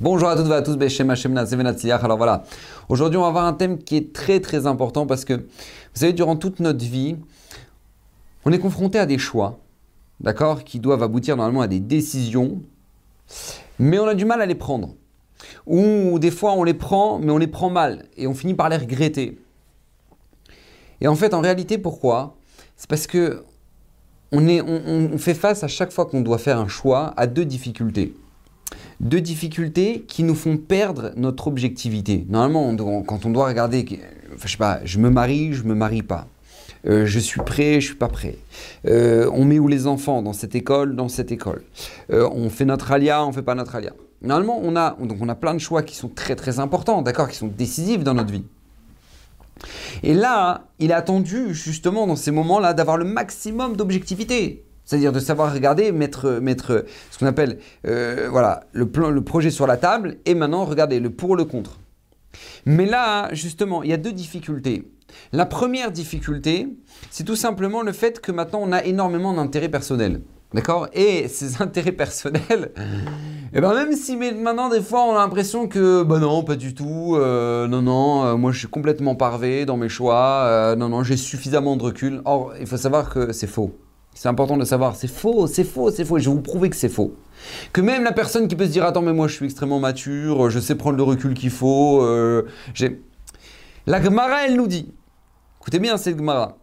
Bonjour à toutes et à tous, Beshem Hashem Alors voilà, aujourd'hui on va avoir un thème qui est très très important parce que, vous savez, durant toute notre vie, on est confronté à des choix, d'accord, qui doivent aboutir normalement à des décisions, mais on a du mal à les prendre. Ou des fois on les prend, mais on les prend mal et on finit par les regretter. Et en fait, en réalité, pourquoi? C'est parce que on, est, on fait face à chaque fois qu'on doit faire un choix à deux difficultés deux difficultés qui nous font perdre notre objectivité. Normalement, quand on doit regarder, enfin, je sais pas, je me marie, je me marie pas. Euh, je suis prêt, je suis pas prêt. Euh, on met où les enfants? Dans cette école, dans cette école. Euh, on fait notre alia, on fait pas notre alia. Normalement, on a, donc on a plein de choix qui sont très très importants, d'accord, qui sont décisifs dans notre vie. Et là, il est attendu justement dans ces moments-là d'avoir le maximum d'objectivité. C'est-à-dire de savoir regarder, mettre, mettre ce qu'on appelle euh, voilà, le, plan, le projet sur la table et maintenant regarder le pour, le contre. Mais là, justement, il y a deux difficultés. La première difficulté, c'est tout simplement le fait que maintenant on a énormément d'intérêts personnels. D'accord? Et ces intérêts personnels, eh ben même si maintenant des fois on a l'impression que bah non, pas du tout, euh, non, non, euh, moi je suis complètement parvé dans mes choix, non, non, j'ai suffisamment de recul. Or, il faut savoir que c'est faux. C'est important de savoir, c'est faux, c'est faux, c'est faux, et je vais vous prouver que c'est faux. Que même la personne qui peut se dire, attends, mais moi je suis extrêmement mature, je sais prendre le recul qu'il faut, euh. La Gemara, elle nous dit, écoutez bien, c'est le Gemara.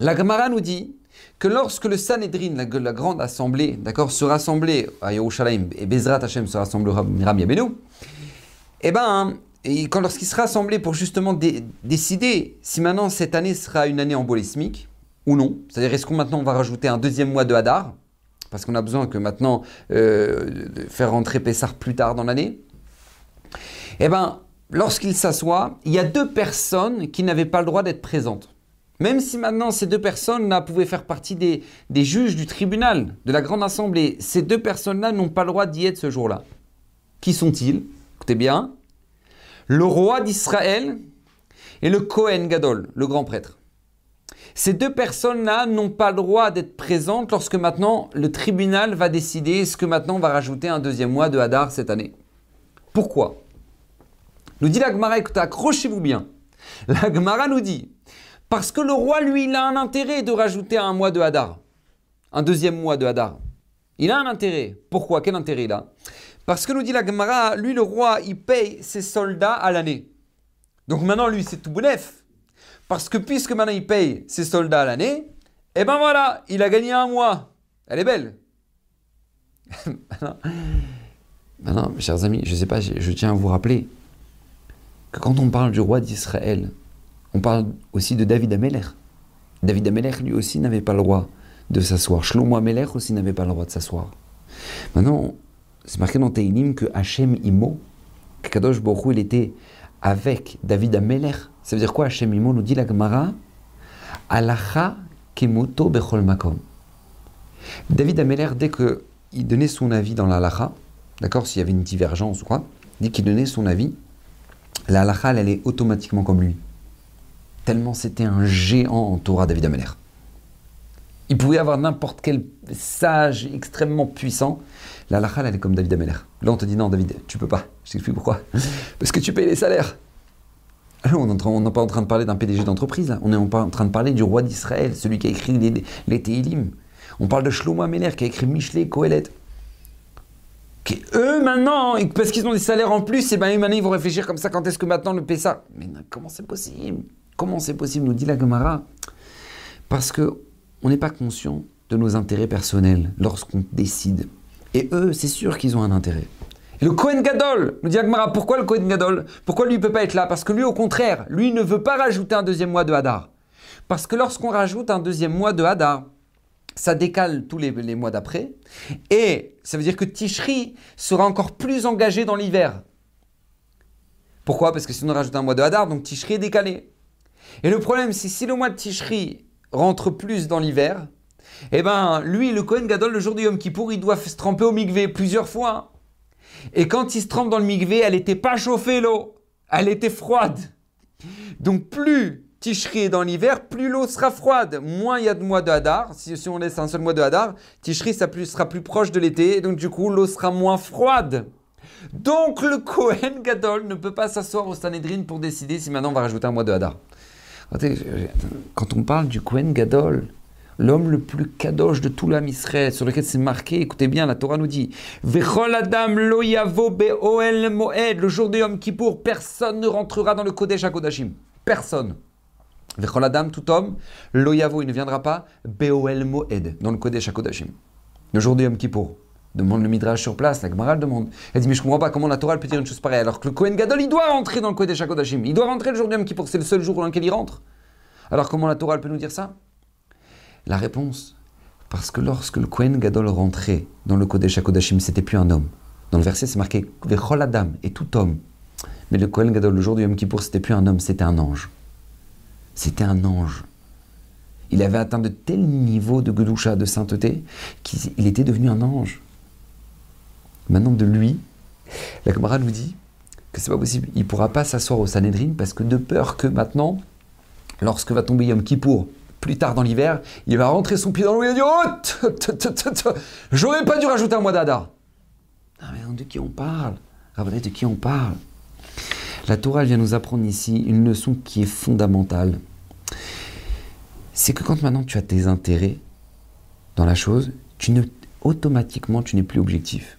La Gemara nous dit que lorsque le Sanhedrin, la, grande assemblée, d'accord, se rassemblait à Yerushalayim, et Bezrat Hashem se rassemblera Miram Yabenu, eh ben, et quand lorsqu'il se rassemblait pour justement décider si maintenant cette année sera une année embolismique, ou non. C'est-à-dire, est-ce qu'on maintenant va rajouter un deuxième mois de Hadar? Parce qu'on a besoin que maintenant euh, de faire rentrer Pessar plus tard dans l'année. Eh bien, lorsqu'il s'assoit, il y a deux personnes qui n'avaient pas le droit d'être présentes. Même si maintenant ces deux personnes-là pouvaient faire partie des, des, juges du tribunal, de la grande assemblée, ces deux personnes-là n'ont pas le droit d'y être ce jour-là. Qui sont-ils? Écoutez bien. Le roi d'Israël et le Kohen Gadol, le grand prêtre. Ces deux personnes-là n'ont pas le droit d'être présentes lorsque maintenant le tribunal va décider est-ce que maintenant on va rajouter un deuxième mois de Hadar cette année. Pourquoi? Nous dit la Gemara, écoutez, accrochez-vous bien. La Gemara nous dit parce que le roi, lui, il a un intérêt de rajouter un mois de Hadar, un deuxième mois de Hadar. Il a un intérêt. Pourquoi? Quel intérêt il a? Parce que nous dit la Gemara, lui, le roi, il paye ses soldats à l'année. Donc maintenant, lui, c'est tout neuf. Parce que puisque maintenant il paye ses soldats à l'année, eh ben voilà, il a gagné un mois. Elle est belle. maintenant, chers amis, je ne sais pas, je, tiens à vous rappeler que quand on parle du roi d'Israël, on parle aussi de David Ameler. David Ameler, lui aussi, n'avait pas le droit de s'asseoir. Shlomo Ameler aussi n'avait pas le droit de s'asseoir. Maintenant, c'est marqué dans Teilim que Hachem Imo, que Kadosh Baruch il était avec David Ameler. Ça veut dire quoi Hachem Imo nous dit la Gemara Alacha kemoto bechol makom. David Ameler, dès qu'il donnait son avis dans l'alacha, d'accord, s'il y avait une divergence ou quoi, dès qu'il donnait son avis, la elle allait automatiquement comme lui. Tellement c'était un géant en Torah, David Ameler. Il pouvait avoir n'importe quel sage extrêmement puissant. La elle est comme David Ameler. Là, on te dit non, David, tu peux pas. Je t'explique pourquoi. Parce que tu payes les salaires. On n'est pas en train de parler d'un PDG d'entreprise, On est en train de parler du roi d'Israël, celui qui a écrit les, les On parle de Shlomo Ameler qui a écrit Michelet, Kohelet. Qui, eux, maintenant, parce qu'ils ont des salaires en plus, et ben maintenant, ils vont réfléchir comme ça, quand est-ce que maintenant le PSA Mais comment c'est possible? Comment c'est possible, nous dit la Gemara? Parce que on n'est pas conscient de nos intérêts personnels lorsqu'on décide. Et eux, c'est sûr qu'ils ont un intérêt. Et le Kohen Gadol, nous dit Agmara, pourquoi le Kohen Gadol? Pourquoi lui ne peut pas être là? Parce que lui, au contraire, lui ne veut pas rajouter un deuxième mois de Hadar. Parce que lorsqu'on rajoute un deuxième mois de Hadar, ça décale tous les, mois d'après. Et ça veut dire que Tishri sera encore plus engagé dans l'hiver. Pourquoi? Parce que si on rajoute un mois de Hadar, donc Tishri est décalé. Et le problème, c'est si le mois de Tishri rentre plus dans l'hiver, eh ben lui, le Kohen Gadol, le jour du Yom Kippour, il doit se tremper au mikvé plusieurs fois. Et quand il se trempe dans le mikvé, elle n'était pas chauffée l'eau, elle était froide. Donc plus Tishri est dans l'hiver, plus l'eau sera froide. Moins il y a de mois de Hadar. Si, on laisse un seul mois de Hadar, Tishri sera plus, sera plus proche de l'été. Donc du coup, l'eau sera moins froide. Donc le Kohen Gadol ne peut pas s'asseoir au Sanhedrin pour décider si maintenant on va rajouter un mois de Hadar. Quand on parle du Kohen Gadol, l'homme le plus kadosh de tout l'âme Israël, sur lequel c'est marqué, écoutez bien, la Torah nous dit Vechol Adam lo yavo be'oel moed, le jour de Yom Kippour, personne ne rentrera dans le Kodesh HaKodashim. Personne. Vechol Adam, tout homme, lo yavo, il ne viendra pas, be'oel moed, dans le Kodesh HaKodashim. Le jour de Yom Kippour. Demande le Midrash sur place, la Gemara demande. Elle dit, mais je comprends pas comment la Torah peut dire une chose pareille, alors que le Kohen Gadol, il doit rentrer dans le Kodesh HaKodashim. Il doit rentrer le jour de Yom Kippour, c'est le seul jour dans lequel il rentre. Alors comment la Torah peut nous dire ça? La réponse, parce que lorsque le Kohen Gadol rentrait dans le Kodesh HaKodashim, c'était plus un homme. Dans le verset, c'est marqué Vechol Adam, et tout homme. Mais le Kohen Gadol, le jour de Yom Kippour, c'était plus un homme, c'était un ange. C'était un ange. Il avait atteint de tels niveaux de Gedusha, de sainteté, qu'il était devenu un ange. Maintenant, de lui, la camarade nous dit que c'est pas possible. Il pourra pas s'asseoir au Sanhedrin parce que de peur que maintenant, lorsque va tomber Yom Kippour, plus tard dans l'hiver, il va rentrer son pied dans l'eau et il dire Oh J'aurais pas dû rajouter un mois d'Adar. Ah, mais de qui on parle? Regardez de qui on parle? La Torah vient nous apprendre ici une leçon qui est fondamentale. C'est que quand maintenant tu as tes intérêts dans la chose, tu ne, automatiquement tu n'es plus objectif.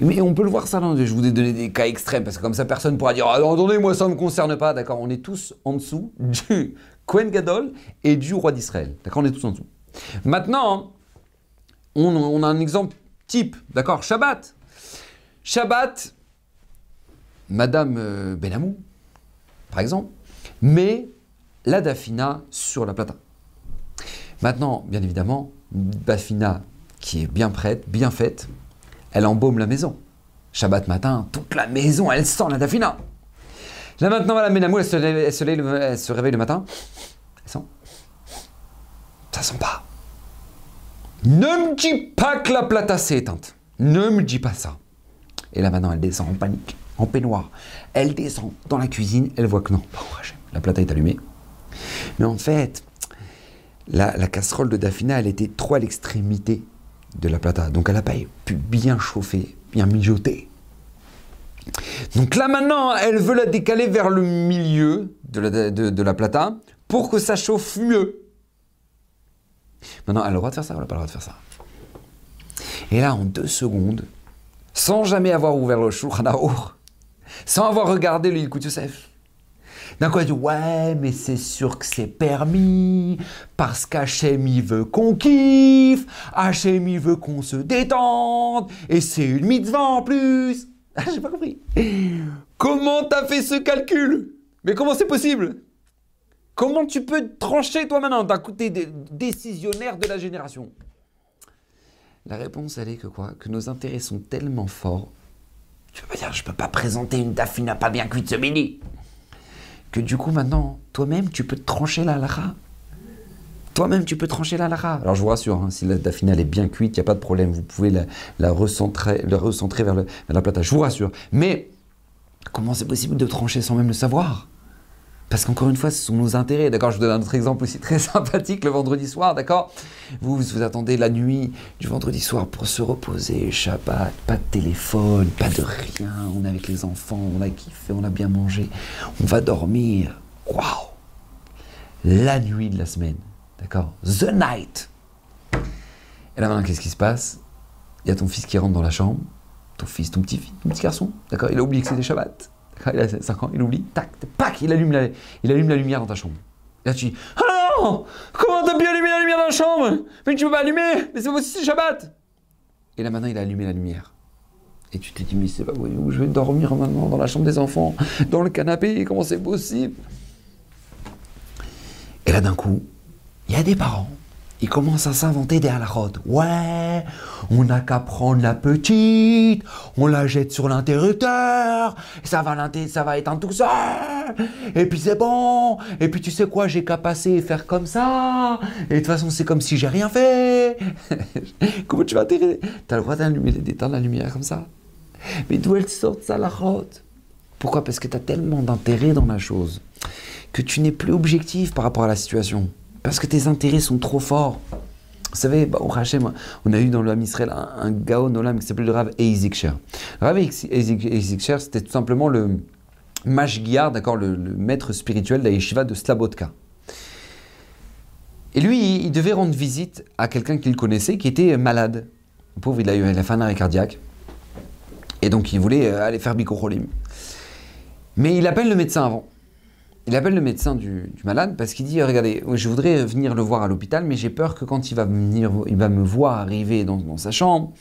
Mais on peut le voir ça, je vous ai donné des cas extrêmes, parce que comme ça, personne ne pourra dire Ah, attendez, moi, ça ne me concerne pas. D'accord On est tous en dessous du Kohen Gadol et du roi d'Israël. D'accord On est tous en dessous. Maintenant, on, a un exemple type. D'accord Shabbat. Shabbat, Madame euh, Benamou, par exemple, met la Dafina sur la plata. Maintenant, bien évidemment, Dafina qui est bien prête, bien faite, elle embaume la maison. Shabbat matin, toute la maison, elle sent la dafina. Là maintenant, elle se, elle, se elle se réveille le matin. Elle sent. Ça sent pas. Ne me dis pas que la plata s'est éteinte. Ne me dis pas ça. Et là maintenant, elle descend en panique, en peignoir. Elle descend dans la cuisine, elle voit que non. La plata est allumée. Mais en fait, la, la casserole de Dafina, elle était trop à l'extrémité de la plata. Donc elle n'a pas pu bien chauffer, bien mijoter. Donc là maintenant, elle veut la décaler vers le milieu de la, de, la plata pour que ça chauffe mieux. Maintenant, elle a le droit de faire ça ou elle n'a pas le droit de faire ça? Et là, en deux secondes, sans jamais avoir ouvert le Shulchan sans avoir regardé le Yilkut d'un coup, elle dit Ouais, mais c'est sûr que c'est permis, parce qu'Hachem il veut qu'on kiffe, Hachem il veut qu'on se détende, et c'est une mitzvah en plus. Ah, j'ai pas compris. Comment t'as fait ce calcul? Mais comment c'est possible? Comment tu peux trancher toi maintenant D'un t'es décisionnaire de la génération? La réponse, elle est que quoi? Que nos intérêts sont tellement forts. Tu peux pas dire, je peux pas présenter une dafina pas bien cuite ce midi que du coup maintenant, toi-même, tu peux trancher la lara. Toi-même, tu peux trancher la lara. Alors je vous rassure, hein, si la dafina est bien cuite, il n'y a pas de problème. Vous pouvez la, recentrer, la recentrer vers, la plata. Je vous rassure. Mais comment c'est possible de trancher sans même le savoir? Parce qu'encore une fois, ce sont nos intérêts. D'accord Je vous donne un autre exemple aussi très sympathique le vendredi soir. D'accord? Vous, vous attendez la nuit du vendredi soir pour se reposer, Shabbat, pas de téléphone, pas de rien. On est avec les enfants, on a kiffé, on a bien mangé. On va dormir. Waouh La nuit de la semaine. D'accord? The night. Et là maintenant, qu'est-ce qui se passe? Il y a ton fils qui rentre dans la chambre. Ton fils, ton petit, ton petit garçon. D'accord? Il a oublié que c'était Shabbat il a 5 ans, il oublie, tac, tac, il allume la, il la lumière dans ta chambre. Et là tu dis, ah non! Comment t'as pu allumer la lumière dans la chambre? Mais tu peux pas allumer! Mais c'est aussi Shabbat! Et là maintenant il a allumé la lumière. Et tu te dis, mais c'est pas où je vais dormir maintenant dans la chambre des enfants, dans le canapé, comment c'est possible? Et là d'un coup, il y a des parents il commence à s'inventer des halakhot. Ouais, on n'a qu'à prendre la petite, on la jette sur l'interrupteur, ça va, ça va éteindre tout ça, et puis c'est bon, et puis tu sais quoi, j'ai qu'à passer et faire comme ça, et de toute façon c'est comme si j'ai rien fait. Comment tu vas Tu T'as le droit d'éteindre la lumière comme ça Mais d'où elle sort ça la Pourquoi? Parce que tu as tellement d'intérêt dans la chose que tu n'es plus objectif par rapport à la situation. Parce que tes intérêts sont trop forts. Vous savez, bah, au Hachem, on a eu dans Ham Israël un, un Gaon Olam qui s'appelait le Rav Eizik Sher. Rav Eizik Sher, c'était tout simplement le Mashgiar, d'accord, le, maître spirituel de la yeshiva de Slabotka. Et lui, il devait rendre visite à quelqu'un qu'il connaissait qui était malade. Pauvre, il a eu la fait un arrêt cardiaque. Et donc, il voulait euh, aller faire Bikocholim. Mais il appelle le médecin avant. Il appelle le médecin du, malade parce qu'il dit Regardez, je voudrais venir le voir à l'hôpital, mais j'ai peur que quand il va, venir, il va me voir arriver dans, sa chambre,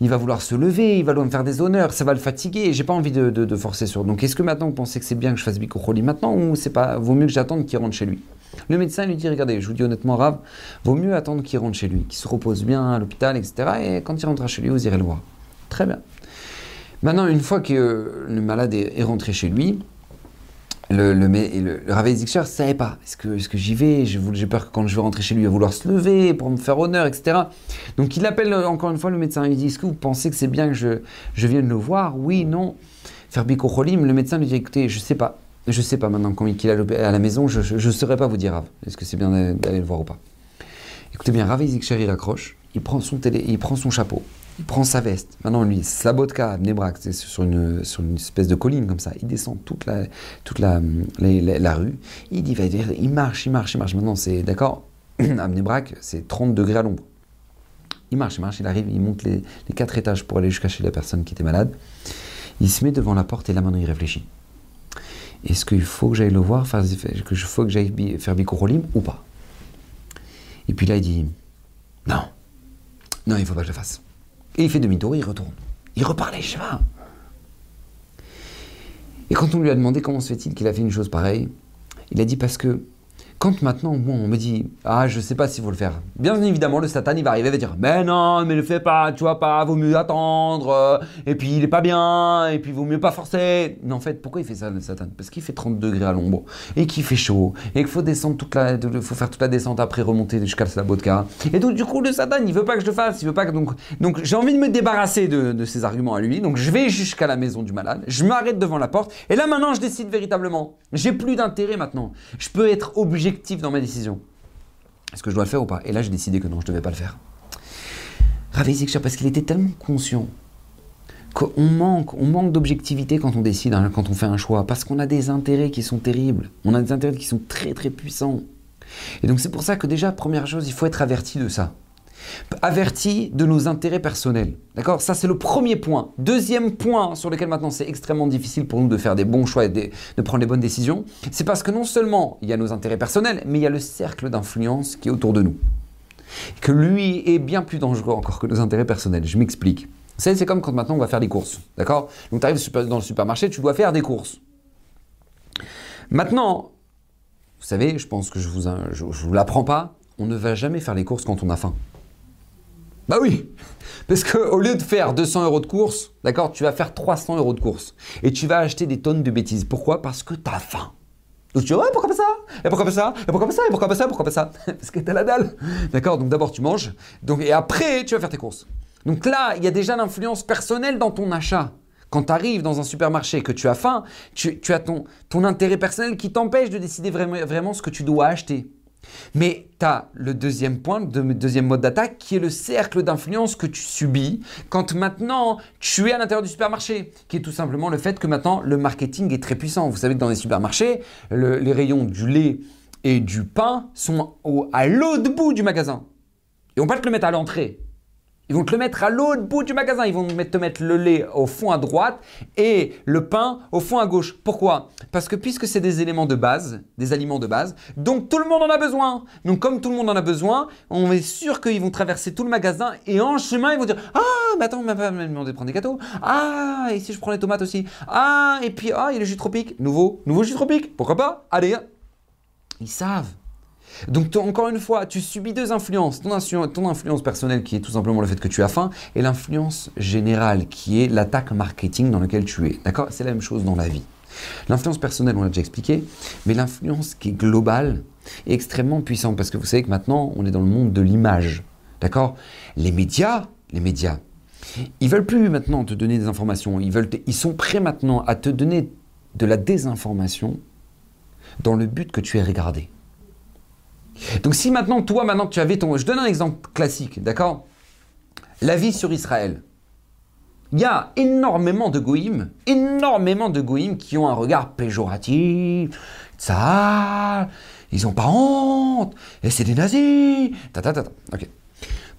il va vouloir se lever, il va vouloir me faire des honneurs, ça va le fatiguer, j'ai pas envie de, de, forcer sur. Donc, est-ce que maintenant vous pensez que c'est bien que je fasse Bikocholim maintenant ou c'est pas vaut mieux que j'attende qu'il rentre chez lui? Le médecin lui dit Regardez, je vous dis honnêtement, Rav, vaut mieux attendre qu'il rentre chez lui, qu'il se repose bien à l'hôpital, etc. Et quand il rentrera chez lui, vous irez le voir. Très bien. Maintenant, une fois que le malade est, rentré chez lui, le, le, le, ne savait pas. Est-ce que, est que j'y vais? J'ai peur que quand je vais rentrer chez lui, il va vouloir se lever pour me faire honneur, etc. Donc il appelle encore une fois le médecin. Il dit Est-ce que vous pensez que c'est bien que je, je vienne le voir? Oui, non. Faire bikocholim, le médecin lui dit Écoutez, je ne sais pas. Je sais pas maintenant quand il est à la maison, je ne saurais pas vous dire. Est-ce que c'est bien d'aller le voir ou pas? Écoutez bien, Rav Ezekcher, il accroche, il prend, son télé, il prend son chapeau, il prend sa veste. Maintenant, lui, Slabotka, Nebrak, c'est sur une, sur une espèce de colline comme ça. Il descend toute la, toute la, la, rue. Il, dit, il marche, il marche, il marche. Maintenant, c'est d'accord, à c'est 30 degrés à l'ombre. Il marche, il marche, il arrive, il monte les, les quatre étages pour aller jusqu'à chez la personne qui était malade. Il se met devant la porte et là, maintenant, il réfléchit. Est-ce qu'il faut que j'aille le voir, faire, que je faut que j'aille faire Bikurolim ou pas? Et puis là, il dit Non, non, il ne faut pas que je le fasse. Et il fait demi-tour, il retourne. Il repart les cheveux. Et quand on lui a demandé comment se fait-il qu'il a fait une chose pareille, il a dit parce que quand maintenant, moi, on me dit, ah, je sais pas s'il faut le faire. Bien évidemment, le Satan, il va arriver, il va dire, mais non, mais le fais pas, tu vois pas, vaut mieux attendre, euh, et puis il est pas bien, et puis vaut mieux pas forcer. Mais en fait, pourquoi il fait ça, le Satan? Parce qu'il fait 30 degrés à l'ombre, et qu'il fait chaud, et qu'il faut descendre toute la, faut faire toute la descente après remonter jusqu'à la vodka. Et donc, du coup, le Satan, il veut pas que je le fasse, il veut pas que, donc, donc j'ai envie de me débarrasser de, de ces arguments à lui, donc je vais jusqu'à la maison du malade, je m'arrête devant la porte, et là maintenant, je décide véritablement. J'ai plus d'intérêt maintenant. Je peux être objectif dans ma décision. Est-ce que je dois le faire ou pas? Et là, j'ai décidé que non, je ne devais pas le faire. Ravi Zikshar, parce qu'il était tellement conscient qu'on manque, on manque d'objectivité quand on décide, hein, quand on fait un choix, parce qu'on a des intérêts qui sont terribles. On a des intérêts qui sont très très puissants. Et donc c'est pour ça que déjà, première chose, il faut être averti de ça averti de nos intérêts personnels. D'accord? Ça, c'est le premier point. Deuxième point sur lequel maintenant c'est extrêmement difficile pour nous de faire des bons choix et de, prendre les bonnes décisions, c'est parce que non seulement il y a nos intérêts personnels, mais il y a le cercle d'influence qui est autour de nous. Que lui est bien plus dangereux encore que nos intérêts personnels. Je m'explique. C'est comme quand maintenant on va faire des courses. D'accord? Donc tu arrives dans le supermarché, tu dois faire des courses. Maintenant, vous savez, je pense que je vous, je vous l'apprends pas, on ne va jamais faire les courses quand on a faim. Bah oui Parce qu'au lieu de faire 200 euros de course, d'accord, tu vas faire 300 euros de course. Et tu vas acheter des tonnes de bêtises. Pourquoi? Parce que tu as faim. Donc tu dis, ouais, pourquoi pas ça? Et pourquoi pas ça? Et pourquoi pas ça? Et pourquoi pas ça? Pourquoi pas ça? Parce que t'as la dalle. D'accord? Donc d'abord tu manges, donc, et après tu vas faire tes courses. Donc là, il y a déjà l'influence personnelle dans ton achat. Quand tu arrives dans un supermarché et que tu as faim, tu, tu as ton, ton intérêt personnel qui t'empêche de décider vraiment, vraiment ce que tu dois acheter. Mais tu as le deuxième point, le deuxième mode d'attaque, qui est le cercle d'influence que tu subis quand maintenant tu es à l'intérieur du supermarché, qui est tout simplement le fait que maintenant le marketing est très puissant. Vous savez que dans les supermarchés, les rayons du lait et du pain sont à l'autre bout du magasin. Et on va pas te le mettre à l'entrée. Ils vont te le mettre à l'autre bout du magasin. Ils vont te mettre le lait au fond à droite et le pain au fond à gauche. Pourquoi? Parce que puisque c'est des éléments de base, des aliments de base, donc tout le monde en a besoin. Donc comme tout le monde en a besoin, on est sûr qu'ils vont traverser tout le magasin et en chemin ils vont dire ah mais attends, ma femme m'a demandé de prendre des gâteaux. Ah et si je prends les tomates aussi. Ah et puis ah il y a le jus tropique. Nouveau, nouveau jus tropique. Pourquoi pas? Allez. Ils savent. Donc encore une fois, tu subis deux influences. Ton, influence personnelle qui est tout simplement le fait que tu as faim et l'influence générale qui est l'attaque marketing dans laquelle tu es. D'accord? C'est la même chose dans la vie. L'influence personnelle, on l'a déjà expliqué, mais l'influence qui est globale est extrêmement puissante parce que vous savez que maintenant, on est dans le monde de l'image. D'accord? Les médias, les médias, ils veulent plus maintenant te donner des informations. Ils, veulent ils sont prêts maintenant à te donner de la désinformation dans le but que tu aies regardé. Donc si maintenant, toi, maintenant tu avais ton... Je donne un exemple classique, d'accord? La vie sur Israël. Il y a énormément de goïms, énormément de goïms qui ont un regard péjoratif. Ça, ils ont pas honte, et c'est des nazis. Ta, ta, ta, Ok.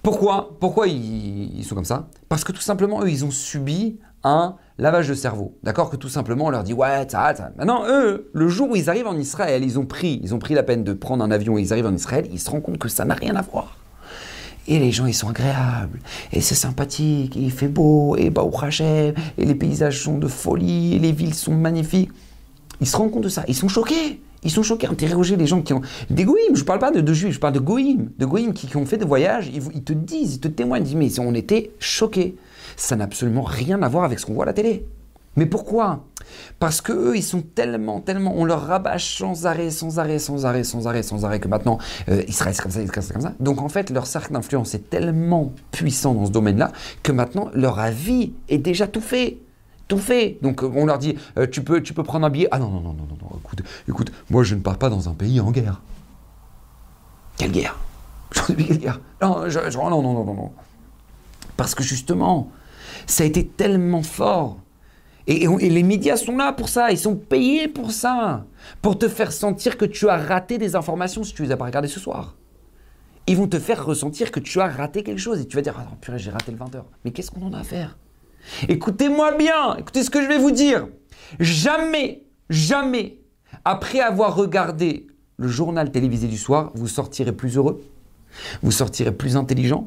Pourquoi? Pourquoi ils, sont comme ça? Parce que tout simplement, eux, ils ont subi un lavage de cerveau. D'accord Que tout simplement, on leur dit ouais, ça, ça. Maintenant, eux, le jour où ils arrivent en Israël, ils ont pris, ils ont pris la peine de prendre un avion et ils arrivent en Israël, ils se rendent compte que ça n'a rien à voir. Et les gens, ils sont agréables, et c'est sympathique, et il fait beau, et bah, Hachem, et les paysages sont de folie, et les villes sont magnifiques. Ils se rendent compte de ça, ils sont choqués. Ils sont choqués, interroger les gens qui ont. Des goïms, je ne parle pas de, juifs, je parle de goïms. De goïms qui, ont fait des voyages, ils, te disent, ils te témoignent, ils disent, mais on était choqués. Ça n'a absolument rien à voir avec ce qu'on voit à la télé. Mais pourquoi? Parce qu'eux, ils sont tellement, tellement, on leur rabâche sans arrêt, sans arrêt, sans arrêt, sans arrêt, sans arrêt, que maintenant, euh, ils restent comme ça, ils restent comme ça. Donc en fait, leur cercle d'influence est tellement puissant dans ce domaine-là que maintenant, leur avis est déjà tout fait tout fait. Donc on leur dit, euh, tu, peux, tu peux prendre un billet. Ah non, non, non, non, non, non, écoute, écoute, moi je ne pars pas dans un pays en guerre. Quelle guerre? Quelle guerre? Non, non, non, non, non. Parce que justement, ça a été tellement fort. Et, et, les médias sont là pour ça, ils sont payés pour ça, pour te faire sentir que tu as raté des informations si tu les as pas regardées ce soir. Ils vont te faire ressentir que tu as raté quelque chose et tu vas dire, ah non, purée, j'ai raté le 20h. Mais qu'est-ce qu'on en a à faire? Écoutez-moi bien, écoutez ce que je vais vous dire. Jamais, jamais, après avoir regardé le journal télévisé du soir, vous sortirez plus heureux, vous sortirez plus intelligent,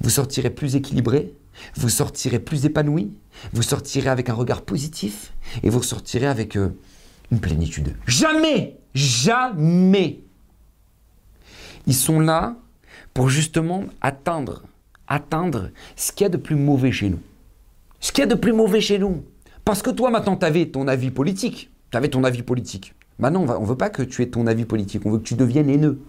vous sortirez plus équilibré, vous sortirez plus épanoui, vous sortirez avec un regard positif et vous sortirez avec euh, une plénitude. Jamais, jamais. Ils sont là pour justement atteindre, atteindre ce qu'il y a de plus mauvais chez nous. Ce qu'il y a de plus mauvais chez nous. Parce que toi, maintenant, tu avais ton avis politique. Tu avais ton avis politique. Maintenant, on ne veut pas que tu aies ton avis politique. On veut que tu deviennes haineux.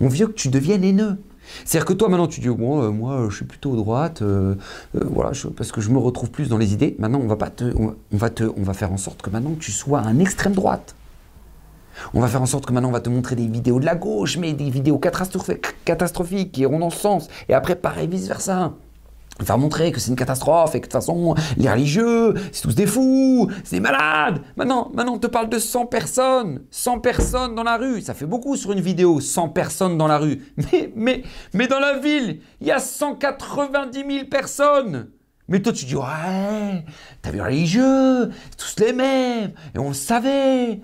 On veut que tu deviennes haineux. C'est-à-dire que toi, maintenant, tu dis, bon, euh, moi, je suis plutôt droite, euh, euh, voilà, parce que je me retrouve plus dans les idées. Maintenant, on va, pas te, on, va te, on va faire en sorte que maintenant, tu sois un extrême droite. On va faire en sorte que maintenant, on va te montrer des vidéos de la gauche, mais des vidéos catastrophiques, catastrophiques qui iront dans ce sens. Et après, pareil, vice-versa faire montrer que c'est une catastrophe et que de toute façon, les religieux, c'est tous des fous, c'est des malades. Maintenant, maintenant, on te parle de 100 personnes, 100 personnes dans la rue. Ça fait beaucoup sur une vidéo, 100 personnes dans la rue. Mais, mais, mais dans la ville, il y a 190 000 personnes. Mais toi, tu dis, ouais, t'as vu les religieux, tous les mêmes, et on le savait.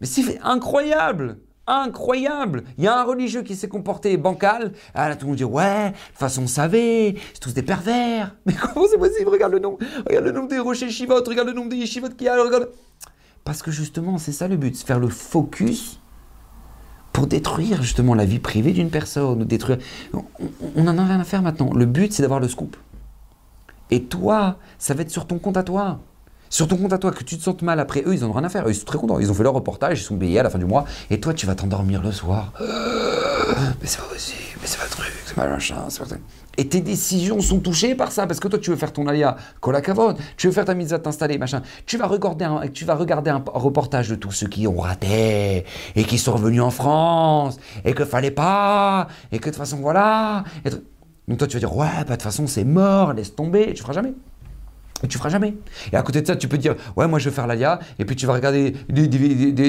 Mais c'est incroyable incroyable. Il y a un religieux qui s'est comporté bancal. Ah là, tout le monde dit ouais, de toute façon, on savait, c'est tous des pervers. Mais comment c'est possible? Regarde le nombre, regarde le nombre des rochers Shivot, regarde le nombre des yeshivot qu'il y a, regarde. Parce que justement, c'est ça le but, faire le focus pour détruire justement la vie privée d'une personne, ou détruire. On n'en a rien à faire maintenant. Le but, c'est d'avoir le scoop. Et toi, ça va être sur ton compte à toi. Sur ton compte à toi, que tu te sentes mal après eux, ils n'ont rien à faire. Ils sont très contents. Ils ont fait leur reportage, ils sont payés à la fin du mois. Et toi, tu vas t'endormir le soir. mais c'est pas possible, mais c'est pas le truc, c'est pas machin, Et tes décisions sont touchées par ça. Parce que toi, tu veux faire ton alia, colacavone, tu veux faire ta mise à t'installer, machin. Tu vas, regarder un, reportage de tous ceux qui ont raté et qui sont revenus en France et que fallait pas et que de toute façon, voilà. Donc toi, tu vas dire, ouais, bah, de toute façon, c'est mort, laisse tomber. Tu feras jamais. Et tu feras jamais. Et à côté de ça, tu peux dire, ouais, moi je veux faire l'ALIA, et puis tu vas regarder,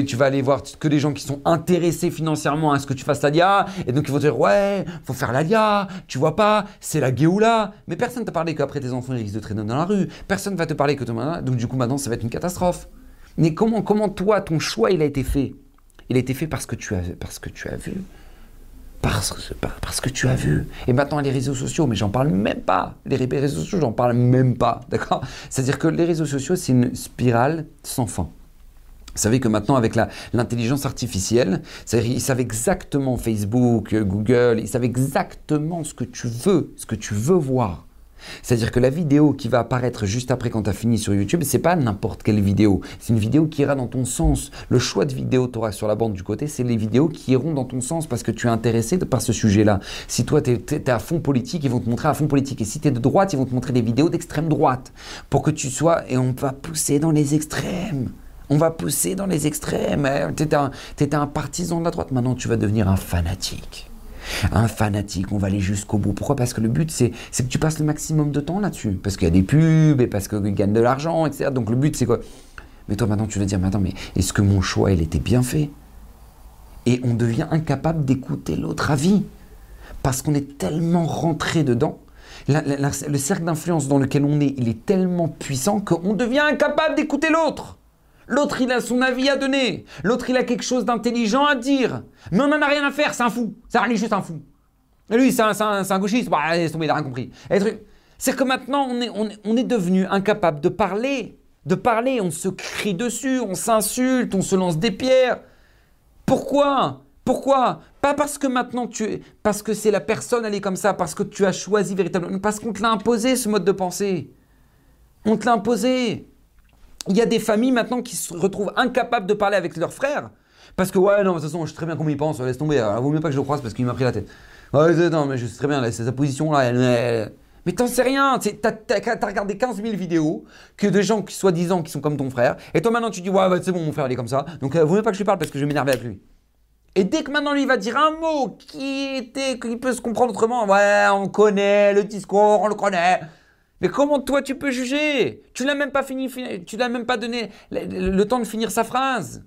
tu vas aller voir que des gens qui sont intéressés financièrement à ce que tu fasses l'ALIA, et donc ils vont te dire, ouais, faut faire l'ALIA, tu vois pas, c'est la Géoula. Mais personne ne t'a parlé qu'après tes enfants ils risquent de traîner dans la rue, personne ne va te parler que ton donc du coup maintenant ça va être une catastrophe. Mais comment, comment toi, ton choix il a été fait? Il a été fait parce que tu as, parce que tu as vu parce que, parce que tu as vu. Et maintenant, les réseaux sociaux, mais j'en parle même pas. Les réseaux sociaux, j'en parle même pas. D'accord? C'est-à-dire que les réseaux sociaux, c'est une spirale sans fin. Vous savez que maintenant, avec l'intelligence artificielle, ils savent exactement Facebook, Google, ils savent exactement ce que tu veux, ce que tu veux voir. C'est-à-dire que la vidéo qui va apparaître juste après quand tu as fini sur YouTube, c'est pas n'importe quelle vidéo. C'est une vidéo qui ira dans ton sens. Le choix de vidéo tu auras sur la bande du côté, c'est les vidéos qui iront dans ton sens parce que tu es intéressé par ce sujet-là. Si toi tu es, à fond politique, ils vont te montrer à fond politique. Et si tu es de droite, ils vont te montrer des vidéos d'extrême droite. Pour que tu sois. Et on va pousser dans les extrêmes. On va pousser dans les extrêmes. Tu étais, étais un partisan de la droite, maintenant tu vas devenir un fanatique un fanatique, on va aller jusqu'au bout. Pourquoi? Parce que le but, c'est que tu passes le maximum de temps là-dessus. Parce qu'il y a des pubs et parce qu'ils gagnent de l'argent, etc. Donc le but, c'est quoi? Mais toi, maintenant, tu vas dire, mais attends, mais est-ce que mon choix, il était bien fait? Et on devient incapable d'écouter l'autre avis. Parce qu'on est tellement rentré dedans. le cercle d'influence dans lequel on est, il est tellement puissant qu'on devient incapable d'écouter l'autre. L'autre, il a son avis à donner. L'autre, il a quelque chose d'intelligent à dire. Mais on n'en a rien à faire, c'est un fou. C'est un juste un fou. Et lui, c'est un, un, gauchiste. Bah, il n'a rien compris. C'est que maintenant, on est, on, est devenu incapable de parler. De parler. On se crie dessus, on s'insulte, on se lance des pierres. Pourquoi? Pourquoi? Pas parce que maintenant tu es. Parce que c'est la personne, elle est comme ça, parce que tu as choisi véritablement. Parce qu'on te l'a imposé, ce mode de pensée. On te l'a imposé. Il y a des familles maintenant qui se retrouvent incapables de parler avec leurs frères. Parce que, ouais, non, de toute façon, je sais très bien comment ils pensent, laisse tomber. Alors, vaut mieux pas que je le croise parce qu'il m'a pris la tête. Ouais, non, mais je sais très bien, c'est sa position là. Elle, Mais t'en sais rien, t'as as, regardé 15 000 vidéos que de gens qui soi-disant qui sont comme ton frère, et toi maintenant tu dis ouais, ouais c'est bon mon frère il est comme ça, donc euh, vaut mieux pas que je lui parle parce que je vais m'énerver avec lui. Et dès que maintenant lui va dire un mot qui était, qui peut se comprendre autrement, ouais on connaît le discours, on le connaît, mais comment toi tu peux juger? Tu l'as même pas fini, tu l'as même pas donné le, temps de finir sa phrase.